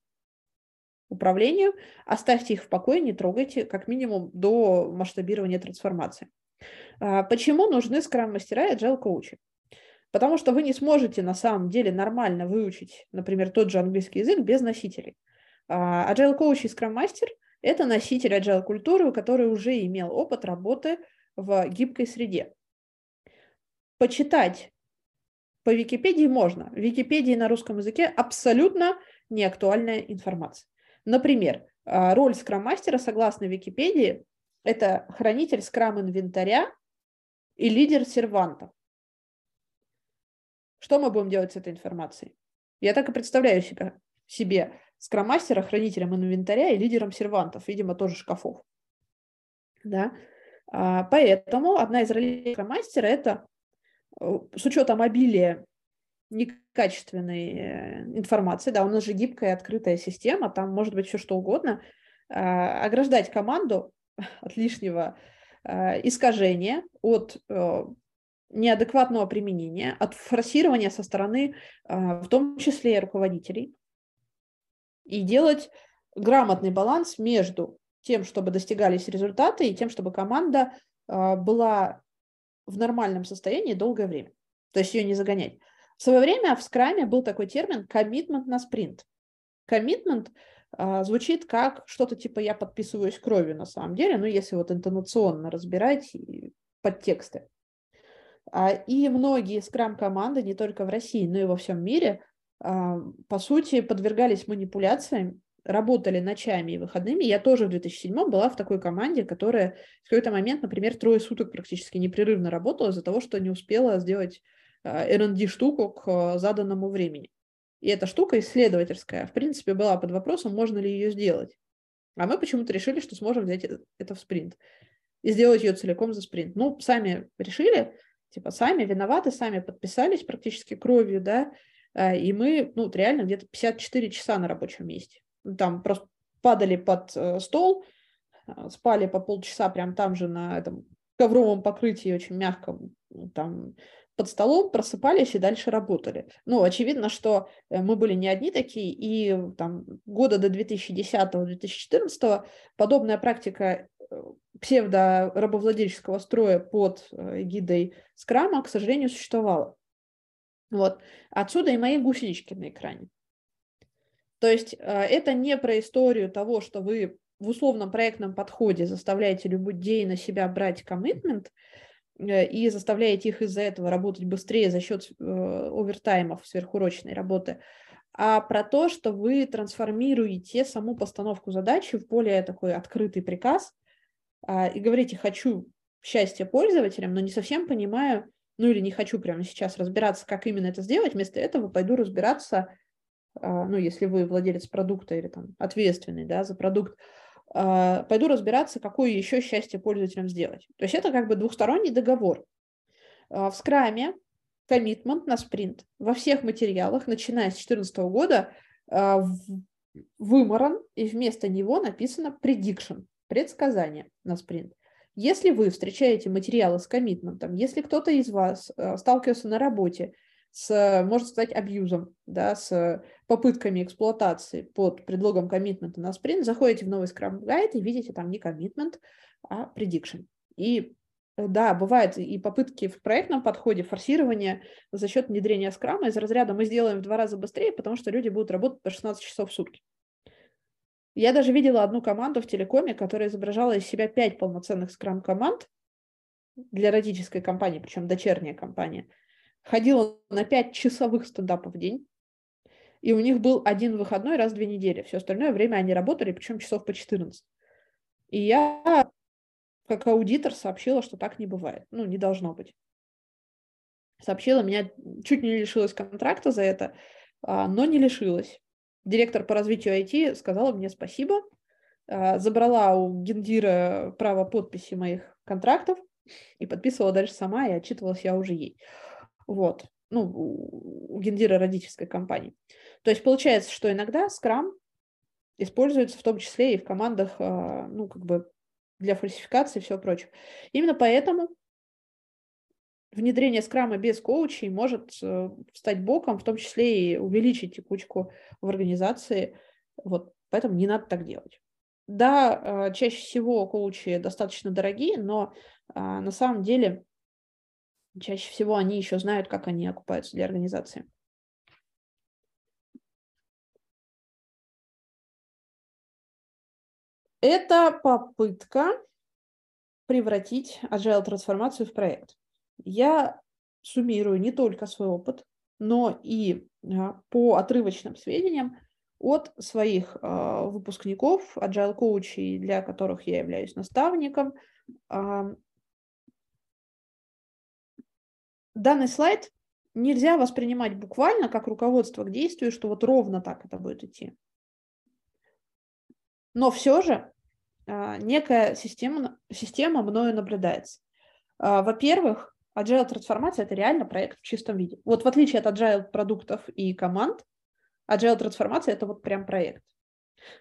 управлению, оставьте их в покое, не трогайте, как минимум до масштабирования трансформации. А, почему нужны скрам-мастера и agile-коучи? Потому что вы не сможете на самом деле нормально выучить, например, тот же английский язык без носителей. А, agile-коуч и скрам-мастер – это носитель agile-культуры, который уже имел опыт работы в гибкой среде. Почитать по Википедии можно. В Википедии на русском языке абсолютно неактуальная информация. Например, а, роль скрам-мастера, согласно Википедии, это хранитель скрам-инвентаря и лидер сервантов. Что мы будем делать с этой информацией? Я так и представляю себя, себе скрам-мастера, хранителем инвентаря и лидером сервантов, видимо, тоже шкафов. Да? А, поэтому одна из ролей скрам-мастера – это Э, с учетом обилия некачественной э, информации, да, у нас же гибкая открытая система, там может быть все что угодно, а, ограждать команду <laughs> от лишнего э, искажения, от неадекватного применения, от форсирования со стороны, в том числе и руководителей, и делать грамотный баланс между тем, чтобы достигались результаты, и тем, чтобы команда была в нормальном состоянии долгое время. То есть ее не загонять. В свое время в скраме был такой термин commitment на спринт. Commitment а, звучит как что-то типа «я подписываюсь кровью» на самом деле, ну, если вот интонационно разбирать подтексты. А, и многие скрам-команды, не только в России, но и во всем мире, а, по сути, подвергались манипуляциям, работали ночами и выходными. Я тоже в 2007 была в такой команде, которая в какой-то момент, например, трое суток практически непрерывно работала из-за того, что не успела сделать R&D-штуку к заданному времени. И эта штука исследовательская, в принципе, была под вопросом, можно ли ее сделать. А мы почему-то решили, что сможем взять это в спринт и сделать ее целиком за спринт. Ну, сами решили, типа, сами виноваты, сами подписались практически кровью, да, а, и мы, ну, реально где-то 54 часа на рабочем месте. Ну, там просто падали под э, стол, а, спали по полчаса прям там же на этом ковровом покрытии очень мягком, там под столом, просыпались и дальше работали. Ну, очевидно, что э, мы были не одни такие, и там года до 2010-2014 подобная практика э, псевдо-рабовладельческого строя под э, эгидой скрама, к сожалению, существовала. Вот. Отсюда и мои гусенички на экране. То есть это не про историю того, что вы в условном проектном подходе заставляете людей на себя брать коммитмент, Э, и заставляете их из-за этого работать быстрее за счет э, овертаймов, сверхурочной работы, а про то, что вы трансформируете саму постановку задачи в более такой открытый приказ и говорите «хочу счастья пользователям», но не совсем понимаю, ну или не хочу прямо сейчас разбираться, как именно это сделать, вместо этого пойду разбираться, а, ну если вы владелец продукта или там ответственный да, за продукт, а, пойду разбираться, какое еще счастье пользователям сделать. То есть это как бы двухсторонний договор. А, в скраме коммитмент на спринт во всех материалах, начиная с 2014 года, а, выморан, и вместо него написано prediction, предсказание на спринт. Если вы встречаете материалы с коммитментом, если кто-то из вас сталкивался на работе с, можно сказать, абьюзом, да, с попытками эксплуатации под предлогом коммитмента на спринт, заходите в новый Scrum Guide и видите там не коммитмент, а prediction. И э, да, бывают и попытки в проектном подходе форсирования за счет внедрения скрама из разряда мы сделаем в два раза быстрее, потому что люди будут работать по 16 часов в сутки. Я даже видела одну команду в телекоме, которая изображала из себя пять полноценных скрам-команд для родительской компании, причем дочерняя компания – ходила на 5 часовых стендапов в день, и у них был один выходной раз в две недели. Все остальное время они работали, причем часов по 14. И я, как аудитор, сообщила, что так не бывает. Ну, не должно быть. Сообщила, меня чуть не лишилась контракта за это, а, но не лишилась. Директор по развитию IT сказала мне спасибо, а, забрала у гендира право подписи моих контрактов и подписывала дальше сама, и отчитывалась я уже ей. Вот. Ну, у гендира родительской компании. То есть получается, что иногда Scrum используется в том числе и в командах, а, ну, как бы для фальсификации и всего прочего. Именно поэтому внедрение скрама без коучей может э, стать боком, в том числе и увеличить текучку в организации. Вот, поэтому не надо так делать. Да, а, чаще всего коучи достаточно дорогие, но а, на самом деле Чаще всего они еще знают, как они окупаются для организации. Это попытка превратить agile трансформацию в проект. Я суммирую не только свой опыт, но и а, по отрывочным сведениям от своих э, выпускников, agile коучей, для которых я являюсь наставником, данный слайд нельзя воспринимать буквально как руководство к действию, что вот ровно так это будет идти. Но все же а, некая система, система мною наблюдается. А, во-первых, Agile трансформация – это реально проект в чистом виде. Вот в отличие от Agile продуктов и команд, Agile трансформация – это вот прям проект.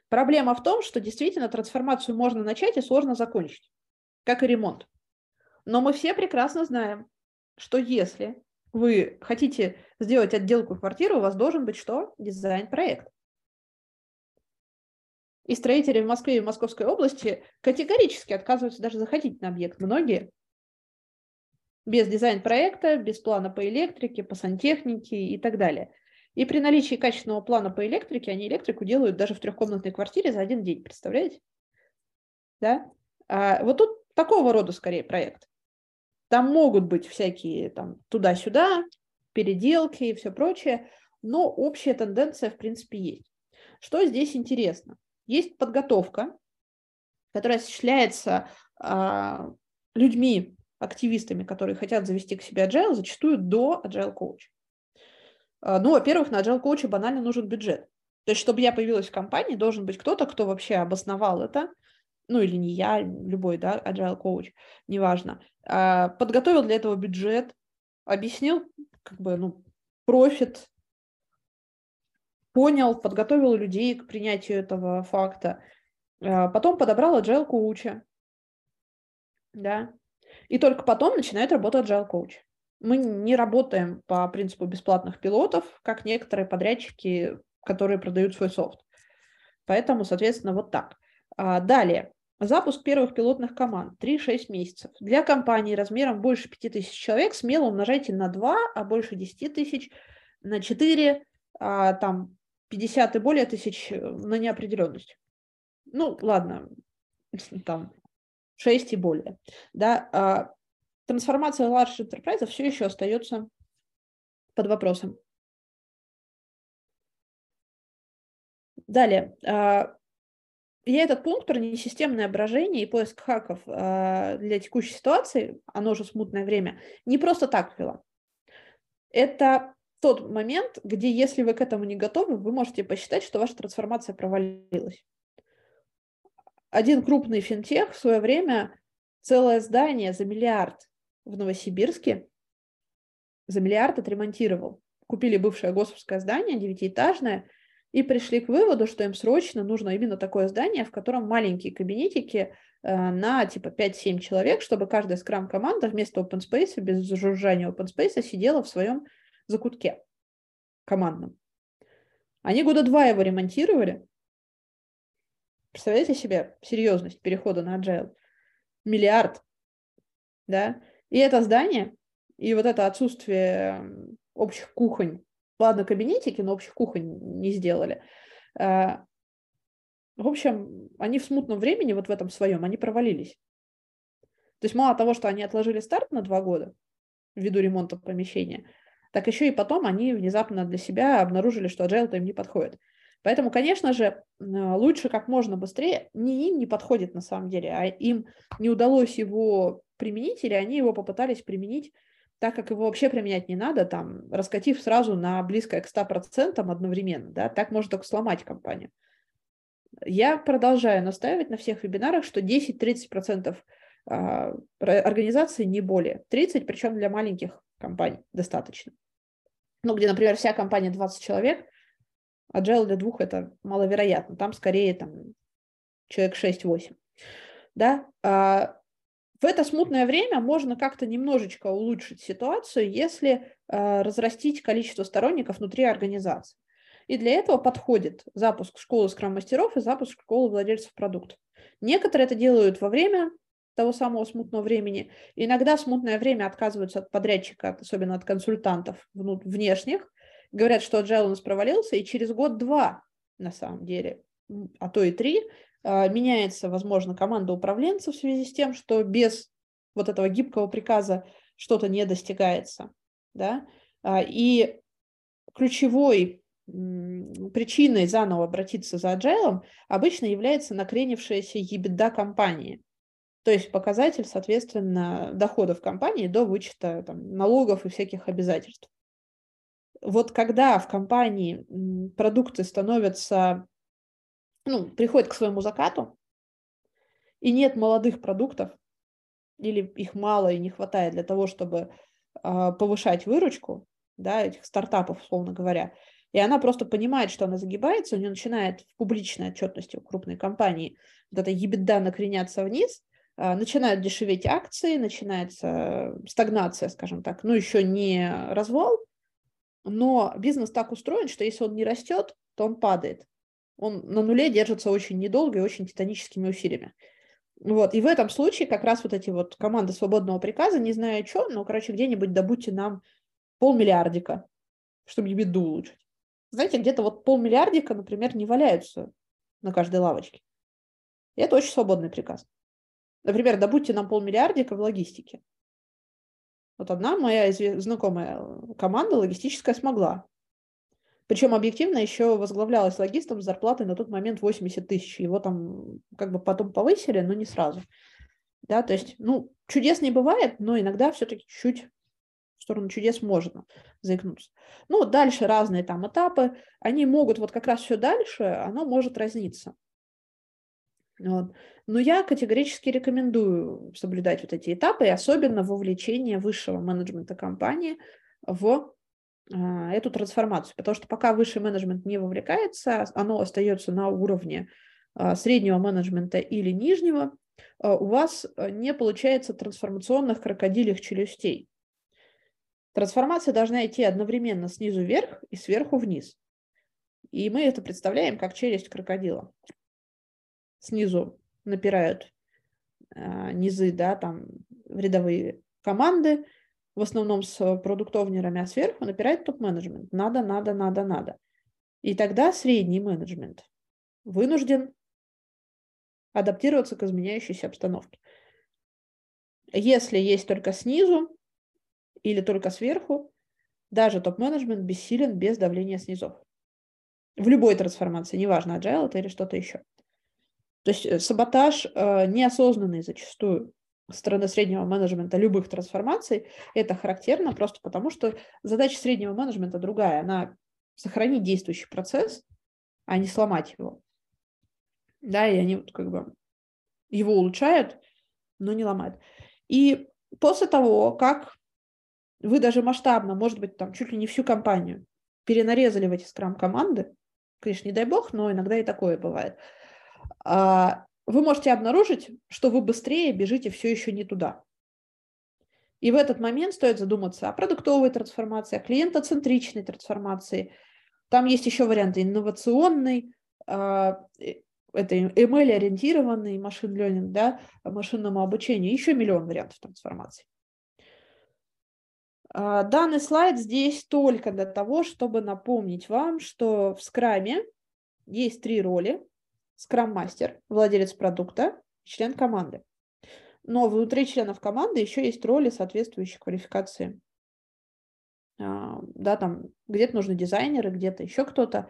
Проблема в том, что действительно трансформацию можно начать и сложно закончить, как и ремонт. Но мы все прекрасно знаем, что если вы хотите сделать отделку квартиры, у вас должен быть что? Дизайн-проект. И строители в Москве и в Московской области категорически отказываются даже заходить на объект. Многие. Без дизайн-проекта, без плана по электрике, по сантехнике и так далее. И при наличии качественного плана по электрике они электрику делают даже в трехкомнатной квартире за один день, представляете? Да? А вот тут такого рода скорее проект. Там могут быть всякие там туда-сюда, переделки и все прочее, но общая тенденция в принципе есть. Что здесь интересно? Есть подготовка, которая осуществляется а, людьми, активистами, которые хотят завести к себе agile, зачастую до agile coach. А, ну, во-первых, на agile coach банально нужен бюджет. То есть, чтобы я появилась в компании, должен быть кто-то, кто вообще обосновал это, ну или не я, любой, да, agile coach, неважно, а, подготовил для этого бюджет, объяснил, как бы, ну, профит, понял, подготовил людей к принятию этого факта, а, потом подобрал agile коуча, да, и только потом начинает работать agile coach. Мы не работаем по принципу бесплатных пилотов, как некоторые подрядчики, которые продают свой софт. Поэтому, соответственно, вот так. А, далее. Запуск первых пилотных команд 3-6 месяцев. Для компании размером больше 5000 человек смело умножайте на 2, а больше 10 тысяч на 4, а, там 50 и более тысяч э, на неопределенность. Ну, ладно, <laughs> там 6 и более. Да, а трансформация large enterprise все еще остается под вопросом. Далее, а, я этот пункт про несистемное брожение и поиск хаков э, для текущей ситуации, оно же смутное время, не просто так ввела. Это тот момент, где, если вы к этому не готовы, вы можете посчитать, что ваша трансформация провалилась. Один крупный финтех в свое время целое здание за миллиард в Новосибирске за миллиард отремонтировал. Купили бывшее ГОСовское здание, девятиэтажное, и пришли к выводу, что им срочно нужно именно такое здание, в котором маленькие кабинетики э, на типа 5-7 человек, чтобы каждая скрам-команда вместо open space, без жужжания open space, сидела в своем закутке командном. Они года два его ремонтировали. Представляете себе серьезность перехода на agile? Миллиард. Да? И это здание, и вот это отсутствие общих кухонь Ладно, кабинетики, но общих кухонь не сделали. А, в общем, они в смутном времени, вот в этом своем, они провалились. То есть мало того, что они отложили старт на два года ввиду ремонта помещения, так еще и потом они внезапно для себя обнаружили, что agile им не подходит. Поэтому, конечно же, лучше как можно быстрее, не им не подходит на самом деле, а им не удалось его применить, или они его попытались применить так как его вообще применять не надо, там, раскатив сразу на близкое к 100% одновременно, да, так можно только сломать компанию. Я продолжаю настаивать на всех вебинарах, что 10-30% а, организации не более. 30, причем для маленьких компаний достаточно. Ну, где, например, вся компания 20 человек, agile для двух это маловероятно. Там скорее там, человек 6-8. Да? А, в это смутное время можно как-то немножечко улучшить ситуацию, если э, разрастить количество сторонников внутри организации. И для этого подходит запуск школы скрам-мастеров и запуск школы владельцев продуктов. Некоторые это делают во время того самого смутного времени. Иногда смутное время отказываются от подрядчика, особенно от консультантов внешних, говорят, что agile у нас провалился, и через год-два, на самом деле, а то и три, а, меняется, возможно, команда управленцев в связи с тем, что без вот этого гибкого приказа что-то не достигается. Да? А, и ключевой причиной заново обратиться за agile обычно является накренившаяся EBITDA компании. То есть показатель, соответственно, доходов компании до вычета там, налогов и всяких обязательств. Вот когда в компании продукты становятся ну, приходит к своему закату, и нет молодых продуктов, или их мало и не хватает для того, чтобы э, повышать выручку, да, этих стартапов, условно говоря, и она просто понимает, что она загибается, у нее начинает в публичной отчетности у крупной компании вот эта ебеда накреняться вниз, а, начинают дешеветь акции, начинается стагнация, скажем так, ну, еще не развал, но бизнес так устроен, что если он не растет, то он падает. Он на нуле держится очень недолго и очень титаническими усилиями. Вот, и в этом случае как раз вот эти вот команды свободного приказа, не знаю что, но, короче, где-нибудь добудьте нам полмиллиардика, чтобы беду улучшить. Знаете, где-то вот полмиллиардика, например, не валяются на каждой лавочке. И это очень свободный приказ. Например, добудьте нам полмиллиардика в логистике. Вот одна моя знакомая команда логистическая смогла. Причем объективно еще возглавлялась логистом с зарплатой на тот момент 80 тысяч. Его там как бы потом повысили, но не сразу. Да, то есть, ну, чудес не бывает, но иногда все-таки чуть в сторону чудес можно заикнуться. Ну, дальше разные там этапы, они могут вот как раз все дальше, оно может разниться. Вот. Но я категорически рекомендую соблюдать вот эти этапы, и особенно вовлечение высшего менеджмента компании в а, эту трансформацию, потому что пока высший менеджмент не вовлекается, оно остается на уровне а, среднего менеджмента или нижнего, а, у вас не получается трансформационных крокодилих челюстей. Трансформация должна идти одновременно снизу вверх и сверху вниз. И мы это представляем как челюсть крокодила. Снизу напирают низы, да, там рядовые команды, в основном с продуктовнерами, а сверху напирает топ-менеджмент. Надо, надо, надо, надо. И тогда средний менеджмент вынужден адаптироваться к изменяющейся обстановке. Если есть только снизу или только сверху, даже топ-менеджмент бессилен без давления снизов. В любой трансформации, неважно, agile это или что-то еще. То есть э, саботаж э, неосознанный зачастую стороны среднего менеджмента любых трансформаций, это характерно просто потому, что задача среднего менеджмента другая. Она сохранить действующий процесс, а не сломать его. Да, и они как бы его улучшают, но не ломают. И после того, как вы даже масштабно, может быть, там чуть ли не всю компанию перенарезали в эти скрам-команды, конечно, не дай бог, но иногда и такое бывает, вы можете обнаружить, что вы быстрее бежите все еще не туда. И в этот момент стоит задуматься о продуктовой трансформации, о клиентоцентричной трансформации. Там есть еще варианты инновационный, а, это ML-ориентированный машин learning, да, машинному обучению, еще миллион вариантов трансформации. А, данный слайд здесь только для того, чтобы напомнить вам, что в скраме есть три роли скрам-мастер, владелец продукта, член команды. Но внутри членов команды еще есть роли соответствующей квалификации. А, да, там где-то нужны дизайнеры, где-то еще кто-то.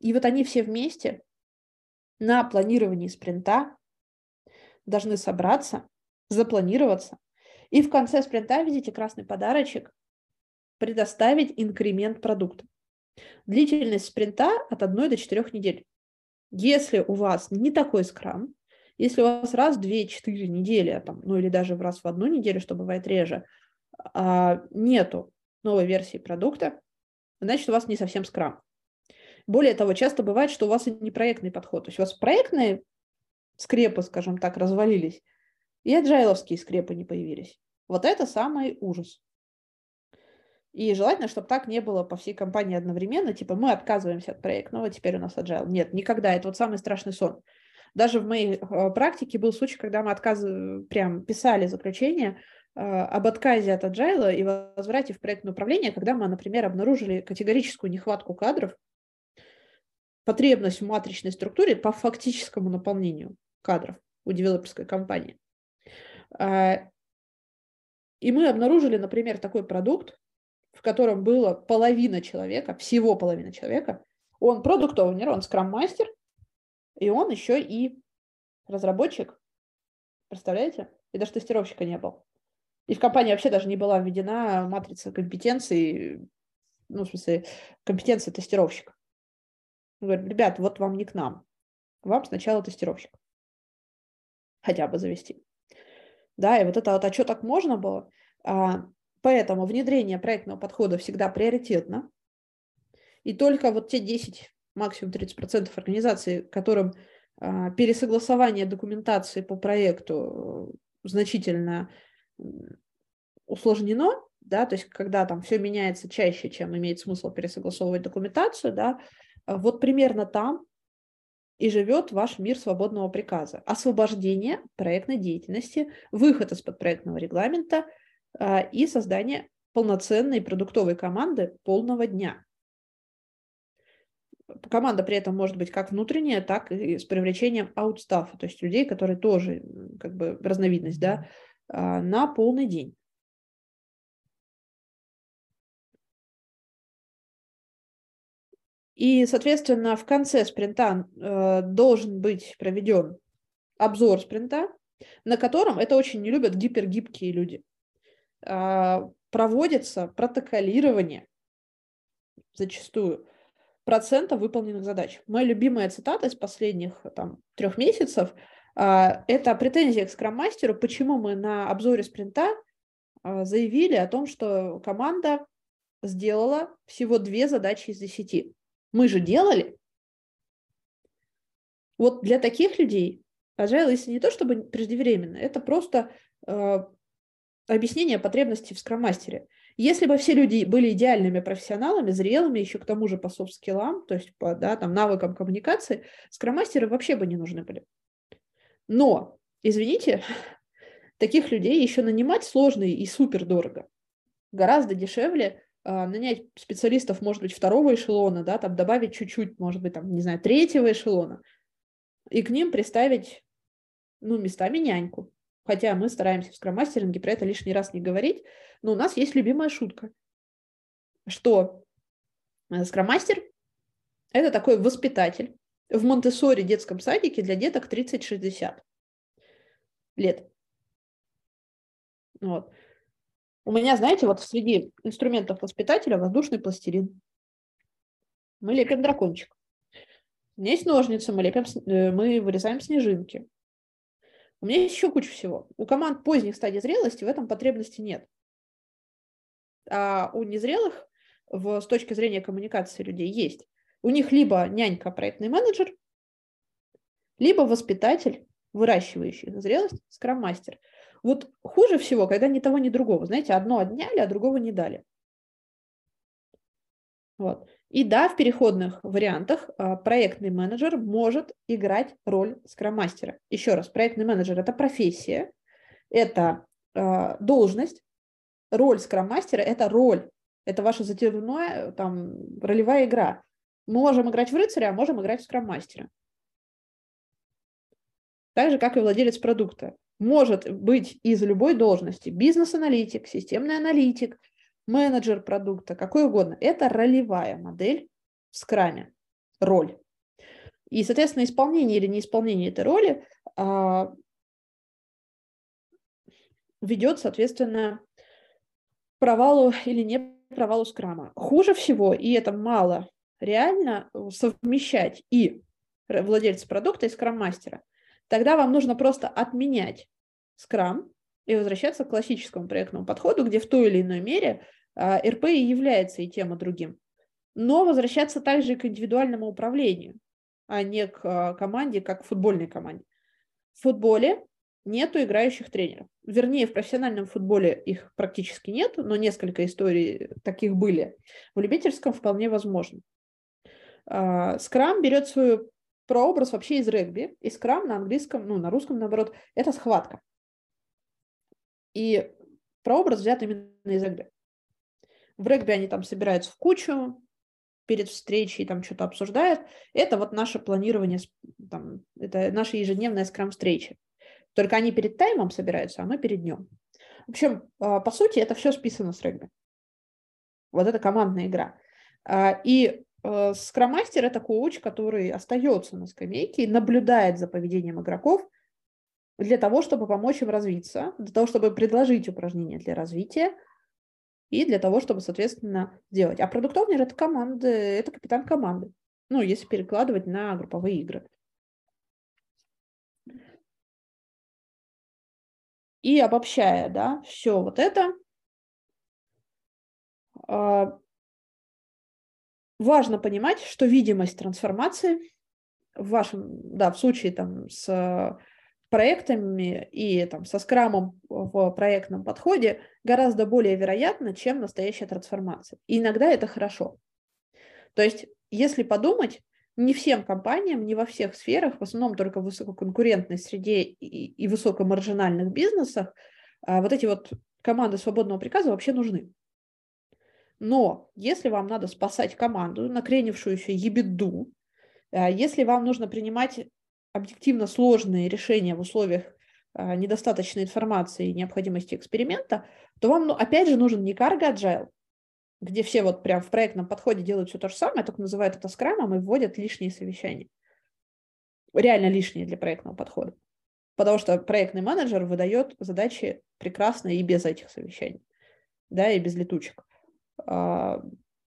И вот они все вместе на планировании спринта должны собраться, запланироваться. И в конце спринта, видите, красный подарочек, предоставить инкремент продукта. Длительность спринта от 1 до 4 недель. Если у вас не такой скрам, если у вас раз в 2-4 недели, там, ну или даже раз в одну неделю, что бывает реже, а, нету новой версии продукта, значит, у вас не совсем скрам. Более того, часто бывает, что у вас не проектный подход. То есть у вас проектные скрепы, скажем так, развалились, и аджайловские скрепы не появились. Вот это самый ужас. И желательно, чтобы так не было по всей компании одновременно, типа мы отказываемся от проектного, теперь у нас agile. Нет, никогда, это вот самый страшный сон. Даже в моей э, практике был случай, когда мы отказ... прям писали заключение э, об отказе от agile и возврате в проектное управление, когда мы, например, обнаружили категорическую нехватку кадров, потребность в матричной структуре по фактическому наполнению кадров у девелоперской компании. Э, и мы обнаружили, например, такой продукт, в котором было половина человека, всего половина человека, он продукт-оунер, он скрам-мастер, и он еще и разработчик. Представляете? И даже тестировщика не был. И в компании вообще даже не была введена матрица компетенций, ну, в смысле, компетенции тестировщика. Он говорит, ребят, вот вам не к нам. Вам сначала тестировщик. Хотя бы завести. Да, и вот это вот, а что так можно было? А, Поэтому внедрение проектного подхода всегда приоритетно. И только вот те 10, максимум 30% организаций, которым а, пересогласование документации по проекту значительно усложнено, да, то есть когда там все меняется чаще, чем имеет смысл пересогласовывать документацию, да, вот примерно там и живет ваш мир свободного приказа. Освобождение проектной деятельности, выход из-под проектного регламента и создание полноценной продуктовой команды полного дня. Команда при этом может быть как внутренняя, так и с привлечением аутстафа, то есть людей, которые тоже как бы разновидность, да, а, на полный день. И, соответственно, в конце спринта э, должен быть проведен обзор спринта, на котором, это очень не любят гипергибкие люди, проводится протоколирование зачастую процента выполненных задач. Моя любимая цитата из последних там, трех месяцев э, – это претензия к скрам-мастеру, почему мы на обзоре спринта э, заявили о том, что команда сделала всего две задачи из десяти. Мы же делали. Вот для таких людей agile, если не то чтобы преждевременно, это просто объяснение потребностей в скромастере. Если бы все люди были идеальными профессионалами, зрелыми, еще к тому же по софт-скиллам, то есть по да, там, навыкам коммуникации, скромастеры вообще бы не нужны были. Но, извините, <laughs> таких людей еще нанимать сложно и супер дорого. Гораздо дешевле а, нанять специалистов, может быть, второго эшелона, да, там добавить чуть-чуть, может быть, там, не знаю, третьего эшелона, и к ним приставить, ну, местами няньку. Хотя мы стараемся в скромастеринге про это лишний раз не говорить, но у нас есть любимая шутка, что э, скромастер – это такой воспитатель в монте детском садике для деток 30-60 лет. Вот. У меня, знаете, вот среди инструментов воспитателя воздушный пластилин. Мы лепим дракончик. У меня есть ножницы, мы лепим, э, мы вырезаем снежинки. У меня есть еще куча всего. У команд поздних стадий зрелости в этом потребности нет. А у незрелых в, с точки зрения коммуникации людей есть. У них либо нянька, проектный менеджер, либо воспитатель, выращивающий зрелость, скрам-мастер. Вот хуже всего, когда ни того, ни другого. Знаете, одно отняли, а другого не дали. Вот. И да, в переходных вариантах а, проектный менеджер может играть роль скроммастера. Еще раз, проектный менеджер – это профессия, это э, должность, роль скроммастера – это роль, это ваша затяжная там, ролевая игра. Мы можем играть в рыцаря, а можем играть в скроммастера. Так же, как и владелец продукта может быть из любой должности. Бизнес-аналитик, системный аналитик, менеджер продукта, какой угодно. Это ролевая модель в скраме, роль. И, соответственно, исполнение или неисполнение этой роли а, ведет, соответственно, провалу или не провалу скрама. Хуже всего, и это мало реально, совмещать и владельца продукта, и скрам-мастера – тогда вам нужно просто отменять скрам и возвращаться к классическому проектному подходу, где в той или иной мере РП и является и тем, и другим. Но возвращаться также к индивидуальному управлению, а не к а, команде, как к футбольной команде. В футболе нету играющих тренеров. Вернее, в профессиональном футболе их практически нет, но несколько историй таких были. В любительском вполне возможно. А, скрам берет свою прообраз вообще из регби, и скрам на английском, ну, на русском, наоборот, это схватка. И прообраз взят именно из регби. В регби они там собираются в кучу перед встречей, там что-то обсуждают. Это вот наше планирование, там, это наша ежедневная скрам-встреча. Только они перед таймом собираются, а мы перед днем. В общем, а, по сути, это все списано с регби. Вот это командная игра. А, и Э, скромастер – это коуч, который остается на скамейке и наблюдает за поведением игроков для того, чтобы помочь им развиться, для того, чтобы предложить упражнения для развития и для того, чтобы, соответственно, сделать. А продуктовнер – это команда, это капитан команды. Ну, если перекладывать на групповые игры. И обобщая, да, все вот это, а, важно понимать, что видимость трансформации в вашем, да, в случае там с проектами и там, со скрамом в проектном подходе гораздо более вероятно, чем настоящая трансформация. И иногда это хорошо. То есть, если подумать, не всем компаниям, не во всех сферах, в основном только в высококонкурентной среде и, и высокомаржинальных бизнесах, а, вот эти вот команды свободного приказа вообще нужны. Но если вам надо спасать команду, накренившуюся ебеду, а, если вам нужно принимать объективно сложные решения в условиях а, недостаточной информации и необходимости эксперимента, то вам, ну, опять же, нужен не cargo agile, где все вот прям в проектном подходе делают все то же самое, только называют это скрамом и вводят лишние совещания. Реально лишние для проектного подхода. Потому что проектный менеджер выдает задачи прекрасно и без этих совещаний, да, и без летучек.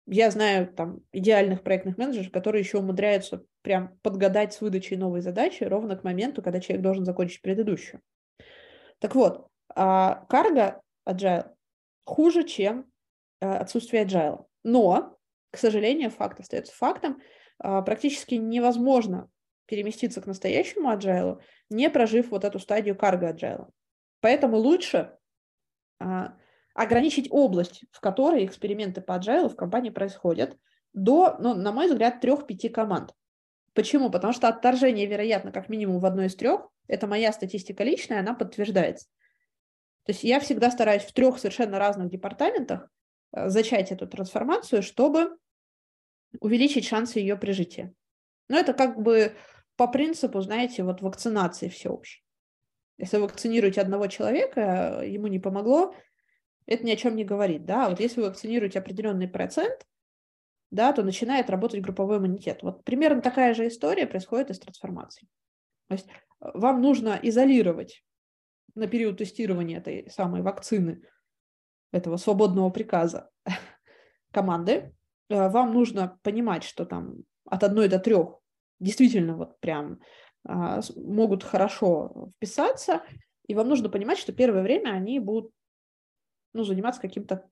Я знаю там идеальных проектных менеджеров, которые еще умудряются прям подгадать с выдачей новой задачи ровно к моменту, когда человек должен закончить предыдущую. Так вот, а, карго agile хуже, чем Э, отсутствие agile. Но, к сожалению, факт остается фактом. А, практически невозможно переместиться к настоящему agile, не прожив вот эту стадию cargo agile. Поэтому лучше а, ограничить область, в которой эксперименты по agile в компании происходят, до, ну, на мой взгляд, трех-пяти команд. Почему? Потому что отторжение, вероятно, как минимум в одной из трех. Это моя статистика личная, она подтверждается. То есть я всегда стараюсь в трех совершенно разных департаментах Э, зачать эту трансформацию, чтобы увеличить шансы ее прижития. Но это как бы по принципу, знаете, вот вакцинации всеобщей. Если вакцинируете одного человека, ему не помогло, это ни о чем не говорит, да. Вот если вы вакцинируете определенный процент, да, то начинает работать групповой иммунитет. Вот примерно такая же история происходит и с трансформацией. То есть э, вам нужно изолировать на период тестирования этой самой вакцины этого свободного приказа <laughs> команды, э, вам нужно понимать, что там от одной до трех действительно вот прям а, могут хорошо вписаться, и вам нужно понимать, что первое время они будут ну, заниматься каким-то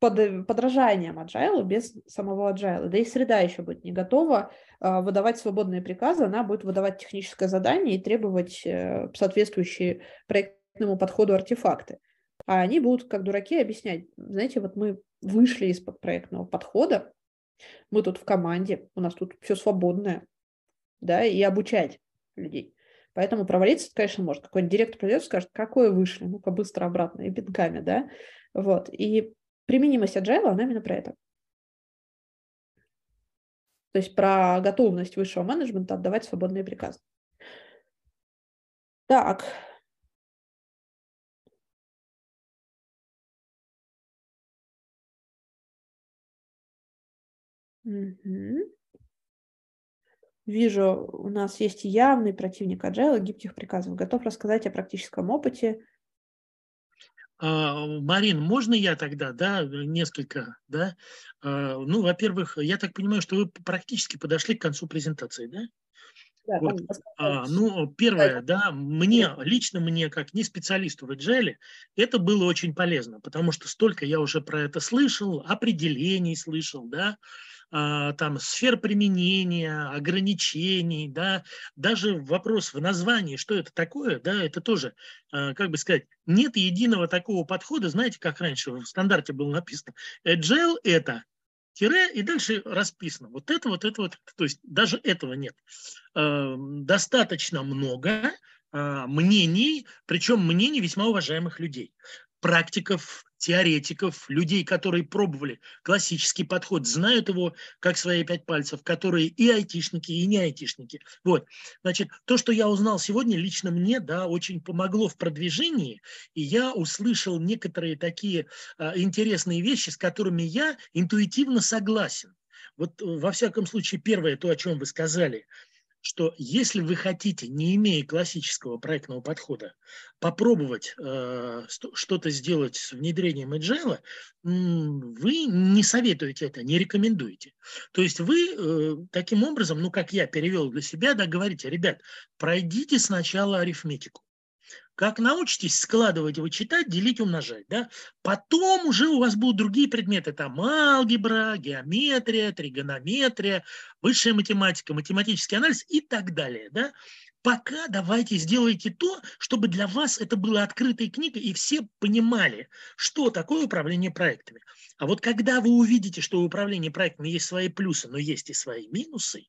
под, подражанием agile без самого agile. Да и среда еще будет не готова а, выдавать свободные приказы, она будет выдавать техническое задание и требовать э, соответствующие проектному подходу артефакты. А они будут, как дураки, объяснять, знаете, вот мы вышли из-под проектного подхода, мы тут в команде, у нас тут все свободное, да, и обучать людей. Поэтому провалиться, конечно, может. Какой-нибудь директор придет и скажет, какое вышли, ну-ка быстро обратно, и пинками, да. Вот. И применимость agile, она именно про это. То есть про готовность высшего менеджмента отдавать свободные приказы. Так, Мгм. Вижу, у нас есть явный противник agile гибких приказов. Готов рассказать о практическом опыте. А, Марин, можно я тогда, да, несколько, да? А, ну, во-первых, я так понимаю, что вы практически подошли к концу презентации, да? Да, вот. а, ну, первое, да, мне, лично мне, как не специалисту в agile, это было очень полезно, потому что столько я уже про это слышал, определений слышал, да, там, сфер применения, ограничений, да, даже вопрос в названии, что это такое, да, это тоже, а, как бы сказать, нет единого такого подхода, знаете, как раньше в стандарте было написано, agile – это тире, и дальше расписано. Вот это, вот это, вот, то есть даже этого нет. А, достаточно много мнений, причем мнений весьма уважаемых людей практиков, теоретиков, людей, которые пробовали классический подход, знают его как свои пять пальцев, которые и айтишники, и не айтишники. Вот. Значит, то, что я узнал сегодня, лично мне, да, очень помогло в продвижении, и я услышал некоторые такие а, интересные вещи, с которыми я интуитивно согласен. Вот во всяком случае, первое, то, о чем вы сказали – что если вы хотите, не имея классического проектного подхода, попробовать э, что-то сделать с внедрением agile, вы не советуете это, не рекомендуете. То есть вы э, таким образом, ну как я перевел для себя, да, говорите, ребят, пройдите сначала арифметику. Как научитесь складывать, вычитать, делить, умножать, да, потом уже у вас будут другие предметы, там алгебра, геометрия, тригонометрия, высшая математика, математический анализ и так далее, да. пока давайте сделайте то, чтобы для вас это было открытой книгой, и все понимали, что такое управление проектами. А вот когда вы увидите, что у управления проектами есть свои плюсы, но есть и свои минусы,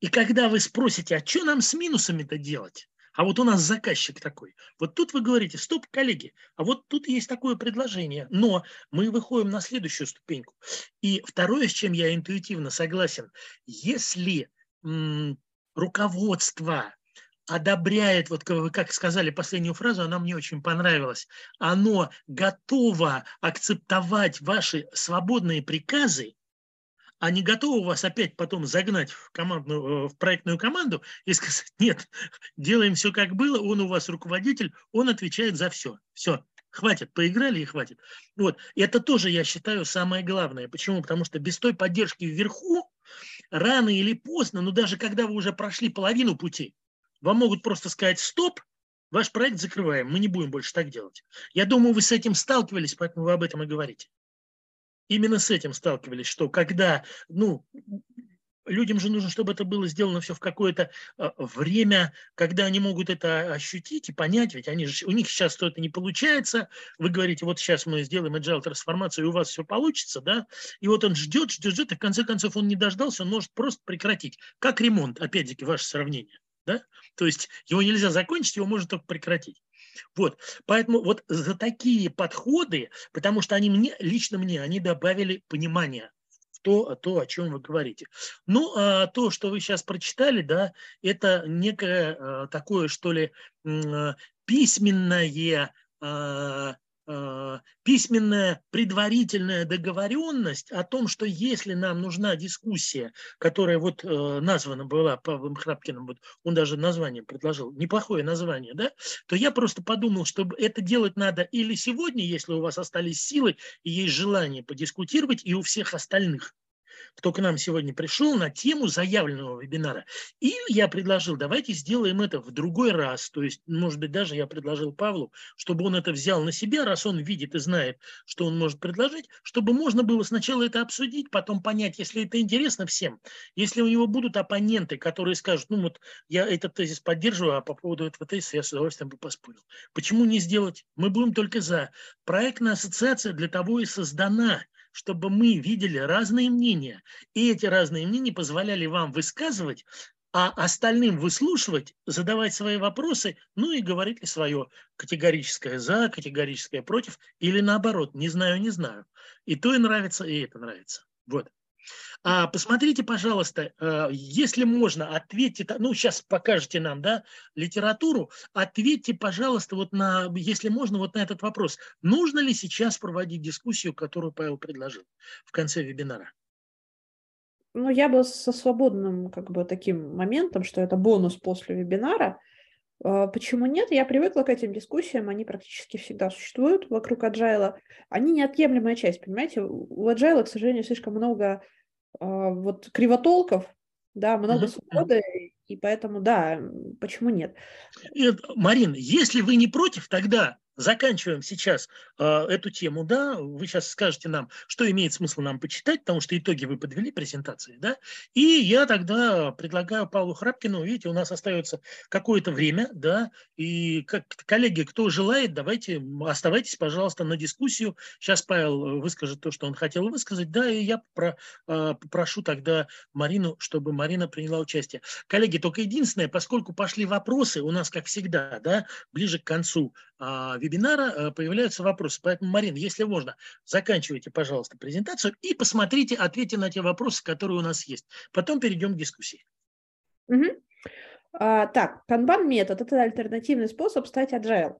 и когда вы спросите, а что нам с минусами-то делать? А вот у нас заказчик такой. Вот тут вы говорите, стоп, коллеги, а вот тут есть такое предложение. Но мы выходим на следующую ступеньку. И второе, с чем я интуитивно согласен, если м, руководство одобряет, вот вы как сказали последнюю фразу, она мне очень понравилась, оно готово акцептовать ваши свободные приказы, а не готовы вас опять потом загнать в, командную, э, в проектную команду и сказать, нет, делаем все как было, он у вас руководитель, он отвечает за все. Все, хватит, поиграли и хватит. Вот. Это тоже, я считаю, самое главное. Почему? Потому что без той поддержки вверху, рано или поздно, но даже когда вы уже прошли половину пути, вам могут просто сказать «стоп», ваш проект закрываем, мы не будем больше так делать. Я думаю, вы с этим сталкивались, поэтому вы об этом и говорите именно с этим сталкивались, что когда, ну, людям же нужно, чтобы это было сделано все в какое-то а, время, когда они могут это ощутить и понять, ведь они же, у них сейчас что-то не получается, вы говорите, вот сейчас мы сделаем agile трансформацию, и у вас все получится, да, и вот он ждет, ждет, ждет, и в конце концов он не дождался, он может просто прекратить. Как ремонт, опять-таки, ваше сравнение, да, то есть его нельзя закончить, его можно только прекратить. Вот, поэтому вот за такие подходы, потому что они мне, лично мне, они добавили понимание в то, то, о чем вы говорите. Ну, а то, что вы сейчас прочитали, да, это некое а, такое, что ли, письменное а, письменная предварительная договоренность о том, что если нам нужна дискуссия, которая вот э, названа была Павлом Храпкиным, вот он даже название предложил, неплохое название, да, то я просто подумал, что это делать надо или сегодня, если у вас остались силы и есть желание подискутировать, и у всех остальных кто к нам сегодня пришел на тему заявленного вебинара. И я предложил, давайте сделаем это в другой раз. То есть, может быть, даже я предложил Павлу, чтобы он это взял на себя, раз он видит и знает, что он может предложить, чтобы можно было сначала это обсудить, потом понять, если это интересно всем. Если у него будут оппоненты, которые скажут, ну вот я этот тезис поддерживаю, а по поводу этого тезиса я с удовольствием бы поспорил. Почему не сделать? Мы будем только за. Проектная ассоциация для того и создана, чтобы мы видели разные мнения. И эти разные мнения позволяли вам высказывать, а остальным выслушивать, задавать свои вопросы, ну и говорить ли свое категорическое «за», категорическое «против» или наоборот «не знаю, не знаю». И то и нравится, и это нравится. Вот. А посмотрите, пожалуйста, э, если можно, ответьте, ну, сейчас покажете нам, да, литературу, ответьте, пожалуйста, вот на, если можно, вот на этот вопрос. Нужно ли сейчас проводить дискуссию, которую Павел предложил в конце вебинара? Ну, я бы со свободным, как бы, таким моментом, что это бонус после вебинара. Э, почему нет? Я привыкла к этим дискуссиям, они практически всегда существуют вокруг agile. Они неотъемлемая часть, понимаете? У agile, к сожалению, слишком много а, вот кривотолков, да, много свободы, и поэтому, да, почему нет? Марин, если вы не против, тогда заканчиваем сейчас э, эту тему, да, вы сейчас скажете нам, что имеет смысл нам почитать, потому что итоги вы подвели презентации, да, и я тогда предлагаю Павлу Храпкину, видите, у нас остается какое-то время, да, и как коллеги, кто желает, давайте, оставайтесь, пожалуйста, на дискуссию, сейчас Павел выскажет то, что он хотел высказать, да, и я про, э, попрошу тогда Марину, чтобы Марина приняла участие. Коллеги, только единственное, поскольку пошли вопросы, у нас, как всегда, да, ближе к концу э, вебинара э, появляются вопросы. Поэтому, Марин, если можно, заканчивайте, пожалуйста, презентацию и посмотрите, ответьте на те вопросы, которые у нас есть. Потом перейдем к дискуссии. Угу. А, так, Kanban метод – это альтернативный способ стать agile.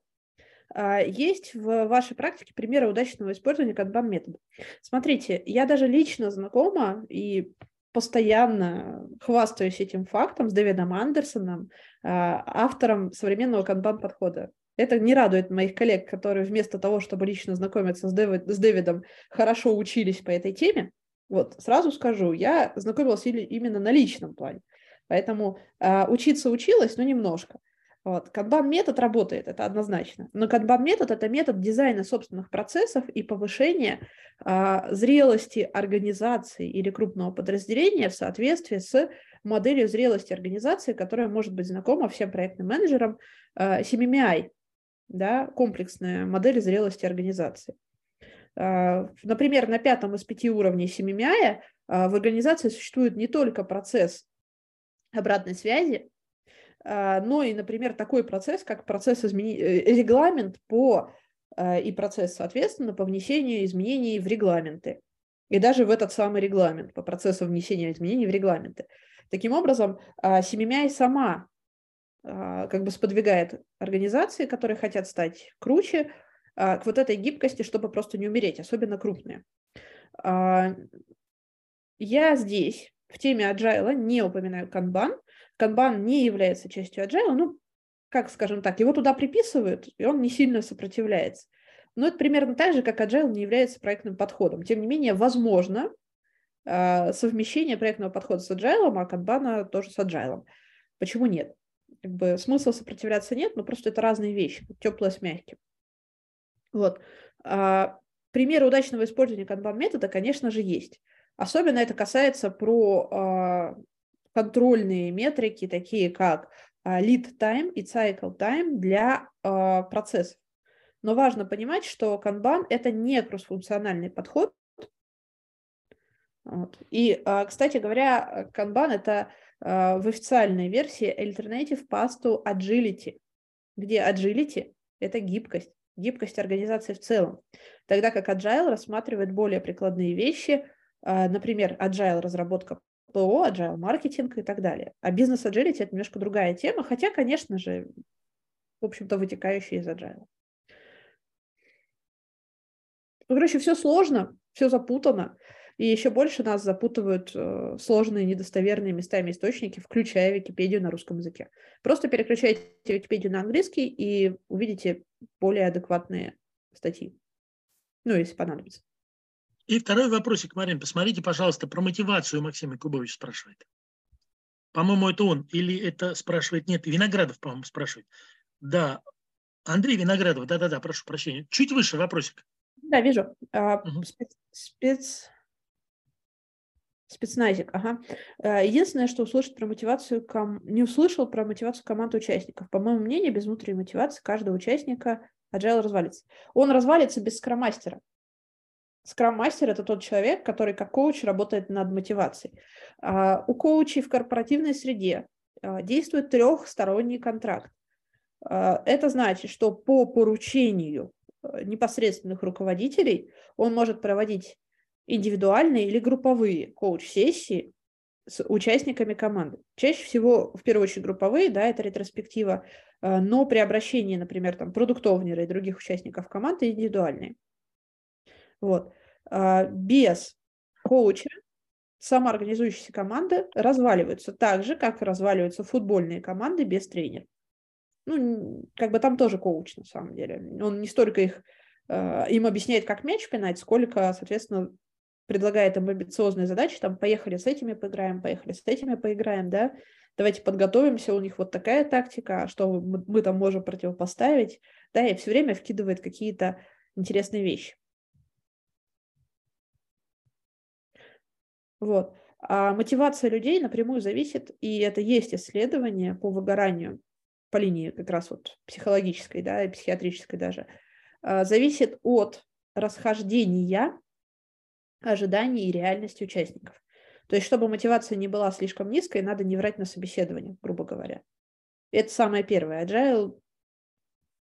А, есть в вашей практике примеры удачного использования Kanban метода. Смотрите, я даже лично знакома и постоянно хвастаюсь этим фактом с Дэвидом Андерсоном, а, автором современного канбан подхода. Это не радует моих коллег, которые вместо того, чтобы лично знакомиться с, Дэвид, с Дэвидом, хорошо учились по этой теме. Вот, сразу скажу, я знакомилась именно на личном плане. Поэтому э, учиться училась, но немножко. Вот. Канбан-метод работает, это однозначно. Но канбан-метод – это метод дизайна собственных процессов и повышения э, зрелости организации или крупного подразделения в соответствии с моделью зрелости организации, которая может быть знакома всем проектным менеджерам, CMMI, да, комплексная модель зрелости организации. Например, на пятом из пяти уровней CMMI в организации существует не только процесс обратной связи, но и, например, такой процесс, как процесс измени... Э, регламент по и процесс, соответственно, по внесению изменений в регламенты и даже в этот самый регламент, по процессу внесения изменений в регламенты. Таким образом, CMMI сама как бы сподвигает организации, которые хотят стать круче, к вот этой гибкости, чтобы просто не умереть, особенно крупные. Я здесь в теме agile не упоминаю канбан. Канбан не является частью agile, ну, как скажем так, его туда приписывают, и он не сильно сопротивляется. Но это примерно так же, как agile не является проектным подходом. Тем не менее, возможно а, совмещение проектного подхода с agile, а канбана тоже с agile. Почему нет? Как бы смысла сопротивляться нет, но просто это разные вещи, теплое с мягким. Вот. А, примеры удачного использования канбан метода, конечно же, есть. Особенно это касается про а, контрольные метрики, такие как lead time и cycle time для процессов. Но важно понимать, что канбан – это не кроссфункциональный подход. Вот. И, а, кстати говоря, канбан – это а, в официальной версии Alternative Path to Agility, где agility – это гибкость, гибкость организации в целом. Тогда как agile рассматривает более прикладные вещи, а, например, agile разработка ПО, agile маркетинг и так далее. А бизнес agility – это немножко другая тема, хотя, конечно же, в общем-то, вытекающая из agile. Ну, короче, все сложно, все запутано. И еще больше нас запутывают э, сложные, недостоверные местами источники, включая Википедию на русском языке. Просто переключайте Википедию на английский и увидите более адекватные статьи. Ну, если понадобится. И второй вопросик, Марин, посмотрите, пожалуйста, про мотивацию Максима Кубович спрашивает. По-моему, это он. Или это спрашивает, нет, Виноградов, по-моему, спрашивает. Да, Андрей Виноградов, да-да-да, прошу прощения. Чуть выше вопросик. Да, вижу. Угу. Спец, спец, спецназик, ага. А, единственное, что услышать про мотивацию, ком... не услышал про мотивацию команды участников. По моему мнению, без внутренней мотивации каждого участника agile развалится. Он развалится без скромастера. Скрам-мастер – это тот человек, который как коуч работает над мотивацией. А, у коучей в корпоративной среде а, действует трехсторонний контракт. Это значит, что по поручению непосредственных руководителей, он может проводить индивидуальные или групповые коуч-сессии с участниками команды. Чаще всего, в первую очередь, групповые, да, это ретроспектива, но при обращении, например, там, продуктовнера и других участников команды индивидуальные. Вот. А, без коуча самоорганизующиеся команды разваливаются так же, как разваливаются футбольные команды без тренера ну, как бы там тоже коуч, на самом деле. Он не столько их, э, им объясняет, как мяч пинать, сколько, соответственно, предлагает им амбициозные задачи, там, поехали с этими поиграем, поехали с этими поиграем, да, давайте подготовимся, у них вот такая тактика, что мы, мы там можем противопоставить, да, и все время вкидывает какие-то интересные вещи. Вот. А мотивация людей напрямую зависит, и это есть исследование по выгоранию по линии как раз вот психологической, да, и психиатрической даже, а, зависит от расхождения ожиданий и реальности участников. То есть, чтобы мотивация не была слишком низкой, надо не врать на собеседовании, грубо говоря. Это самое первое. Agile,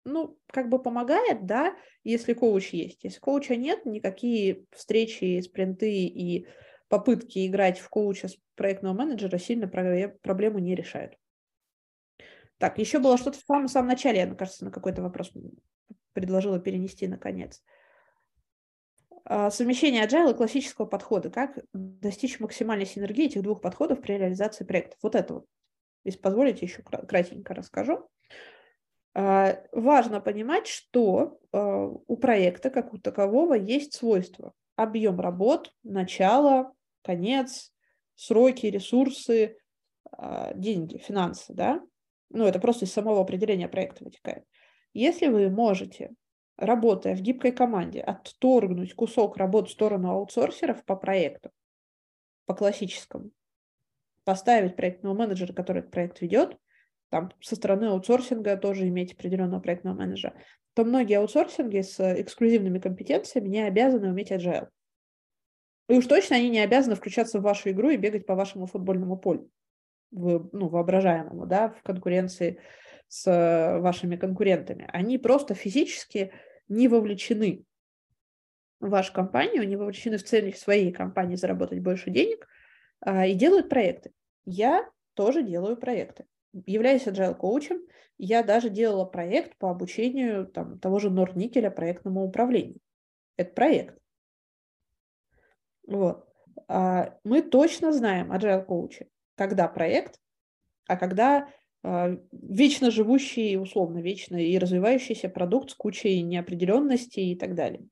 ну, как бы помогает, да, если коуч есть. Если коуча нет, никакие встречи, спринты и попытки играть в коуча с проектного менеджера сильно проблему не решают. Так, еще было что-то в самом, самом начале, я, кажется, на какой-то вопрос предложила перенести наконец. А, совмещение agile и классического подхода. Как достичь максимальной синергии этих двух подходов при реализации проектов? Вот это вот. Если позволите, еще кратенько расскажу. А, важно понимать, что а, у проекта, как у такового, есть свойства. Объем работ, начало, конец, сроки, ресурсы, деньги, финансы. Да? Ну, это просто из самого определения проекта вытекает. Если вы можете, работая в гибкой команде, отторгнуть кусок работ в сторону аутсорсеров по проекту, по классическому, поставить проектного менеджера, который этот проект ведет, там со стороны аутсорсинга тоже иметь определенного проектного менеджера, то многие аутсорсинги с эксклюзивными компетенциями не обязаны уметь agile. И уж точно они не обязаны включаться в вашу игру и бегать по вашему футбольному полю, в, ну, воображаемому, да, в конкуренции с вашими конкурентами. Они просто физически не вовлечены в вашу компанию, не вовлечены в цели своей компании заработать больше денег а, и делают проекты. Я тоже делаю проекты. Являюсь agile коучем, я даже делала проект по обучению там, того же Норникеля проектному управлению. Это проект. Вот. А, мы точно знаем, agile коучи, когда проект, а когда а, вечно живущий, условно вечно и развивающийся продукт с кучей неопределенностей и так далее.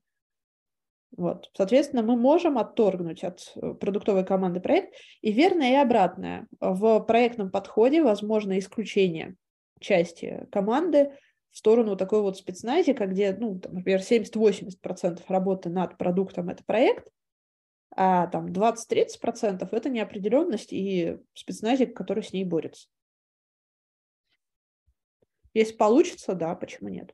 Вот. Соответственно, мы можем отторгнуть от э, продуктовой команды проект. И верное и обратное. В проектном подходе возможно исключение части команды в сторону такой вот спецназика, где, ну, там, например, 70-80% работы над продуктом – это проект, а там 20-30% – это неопределенность и спецназик, который с ней борется. Если получится, да, почему нет?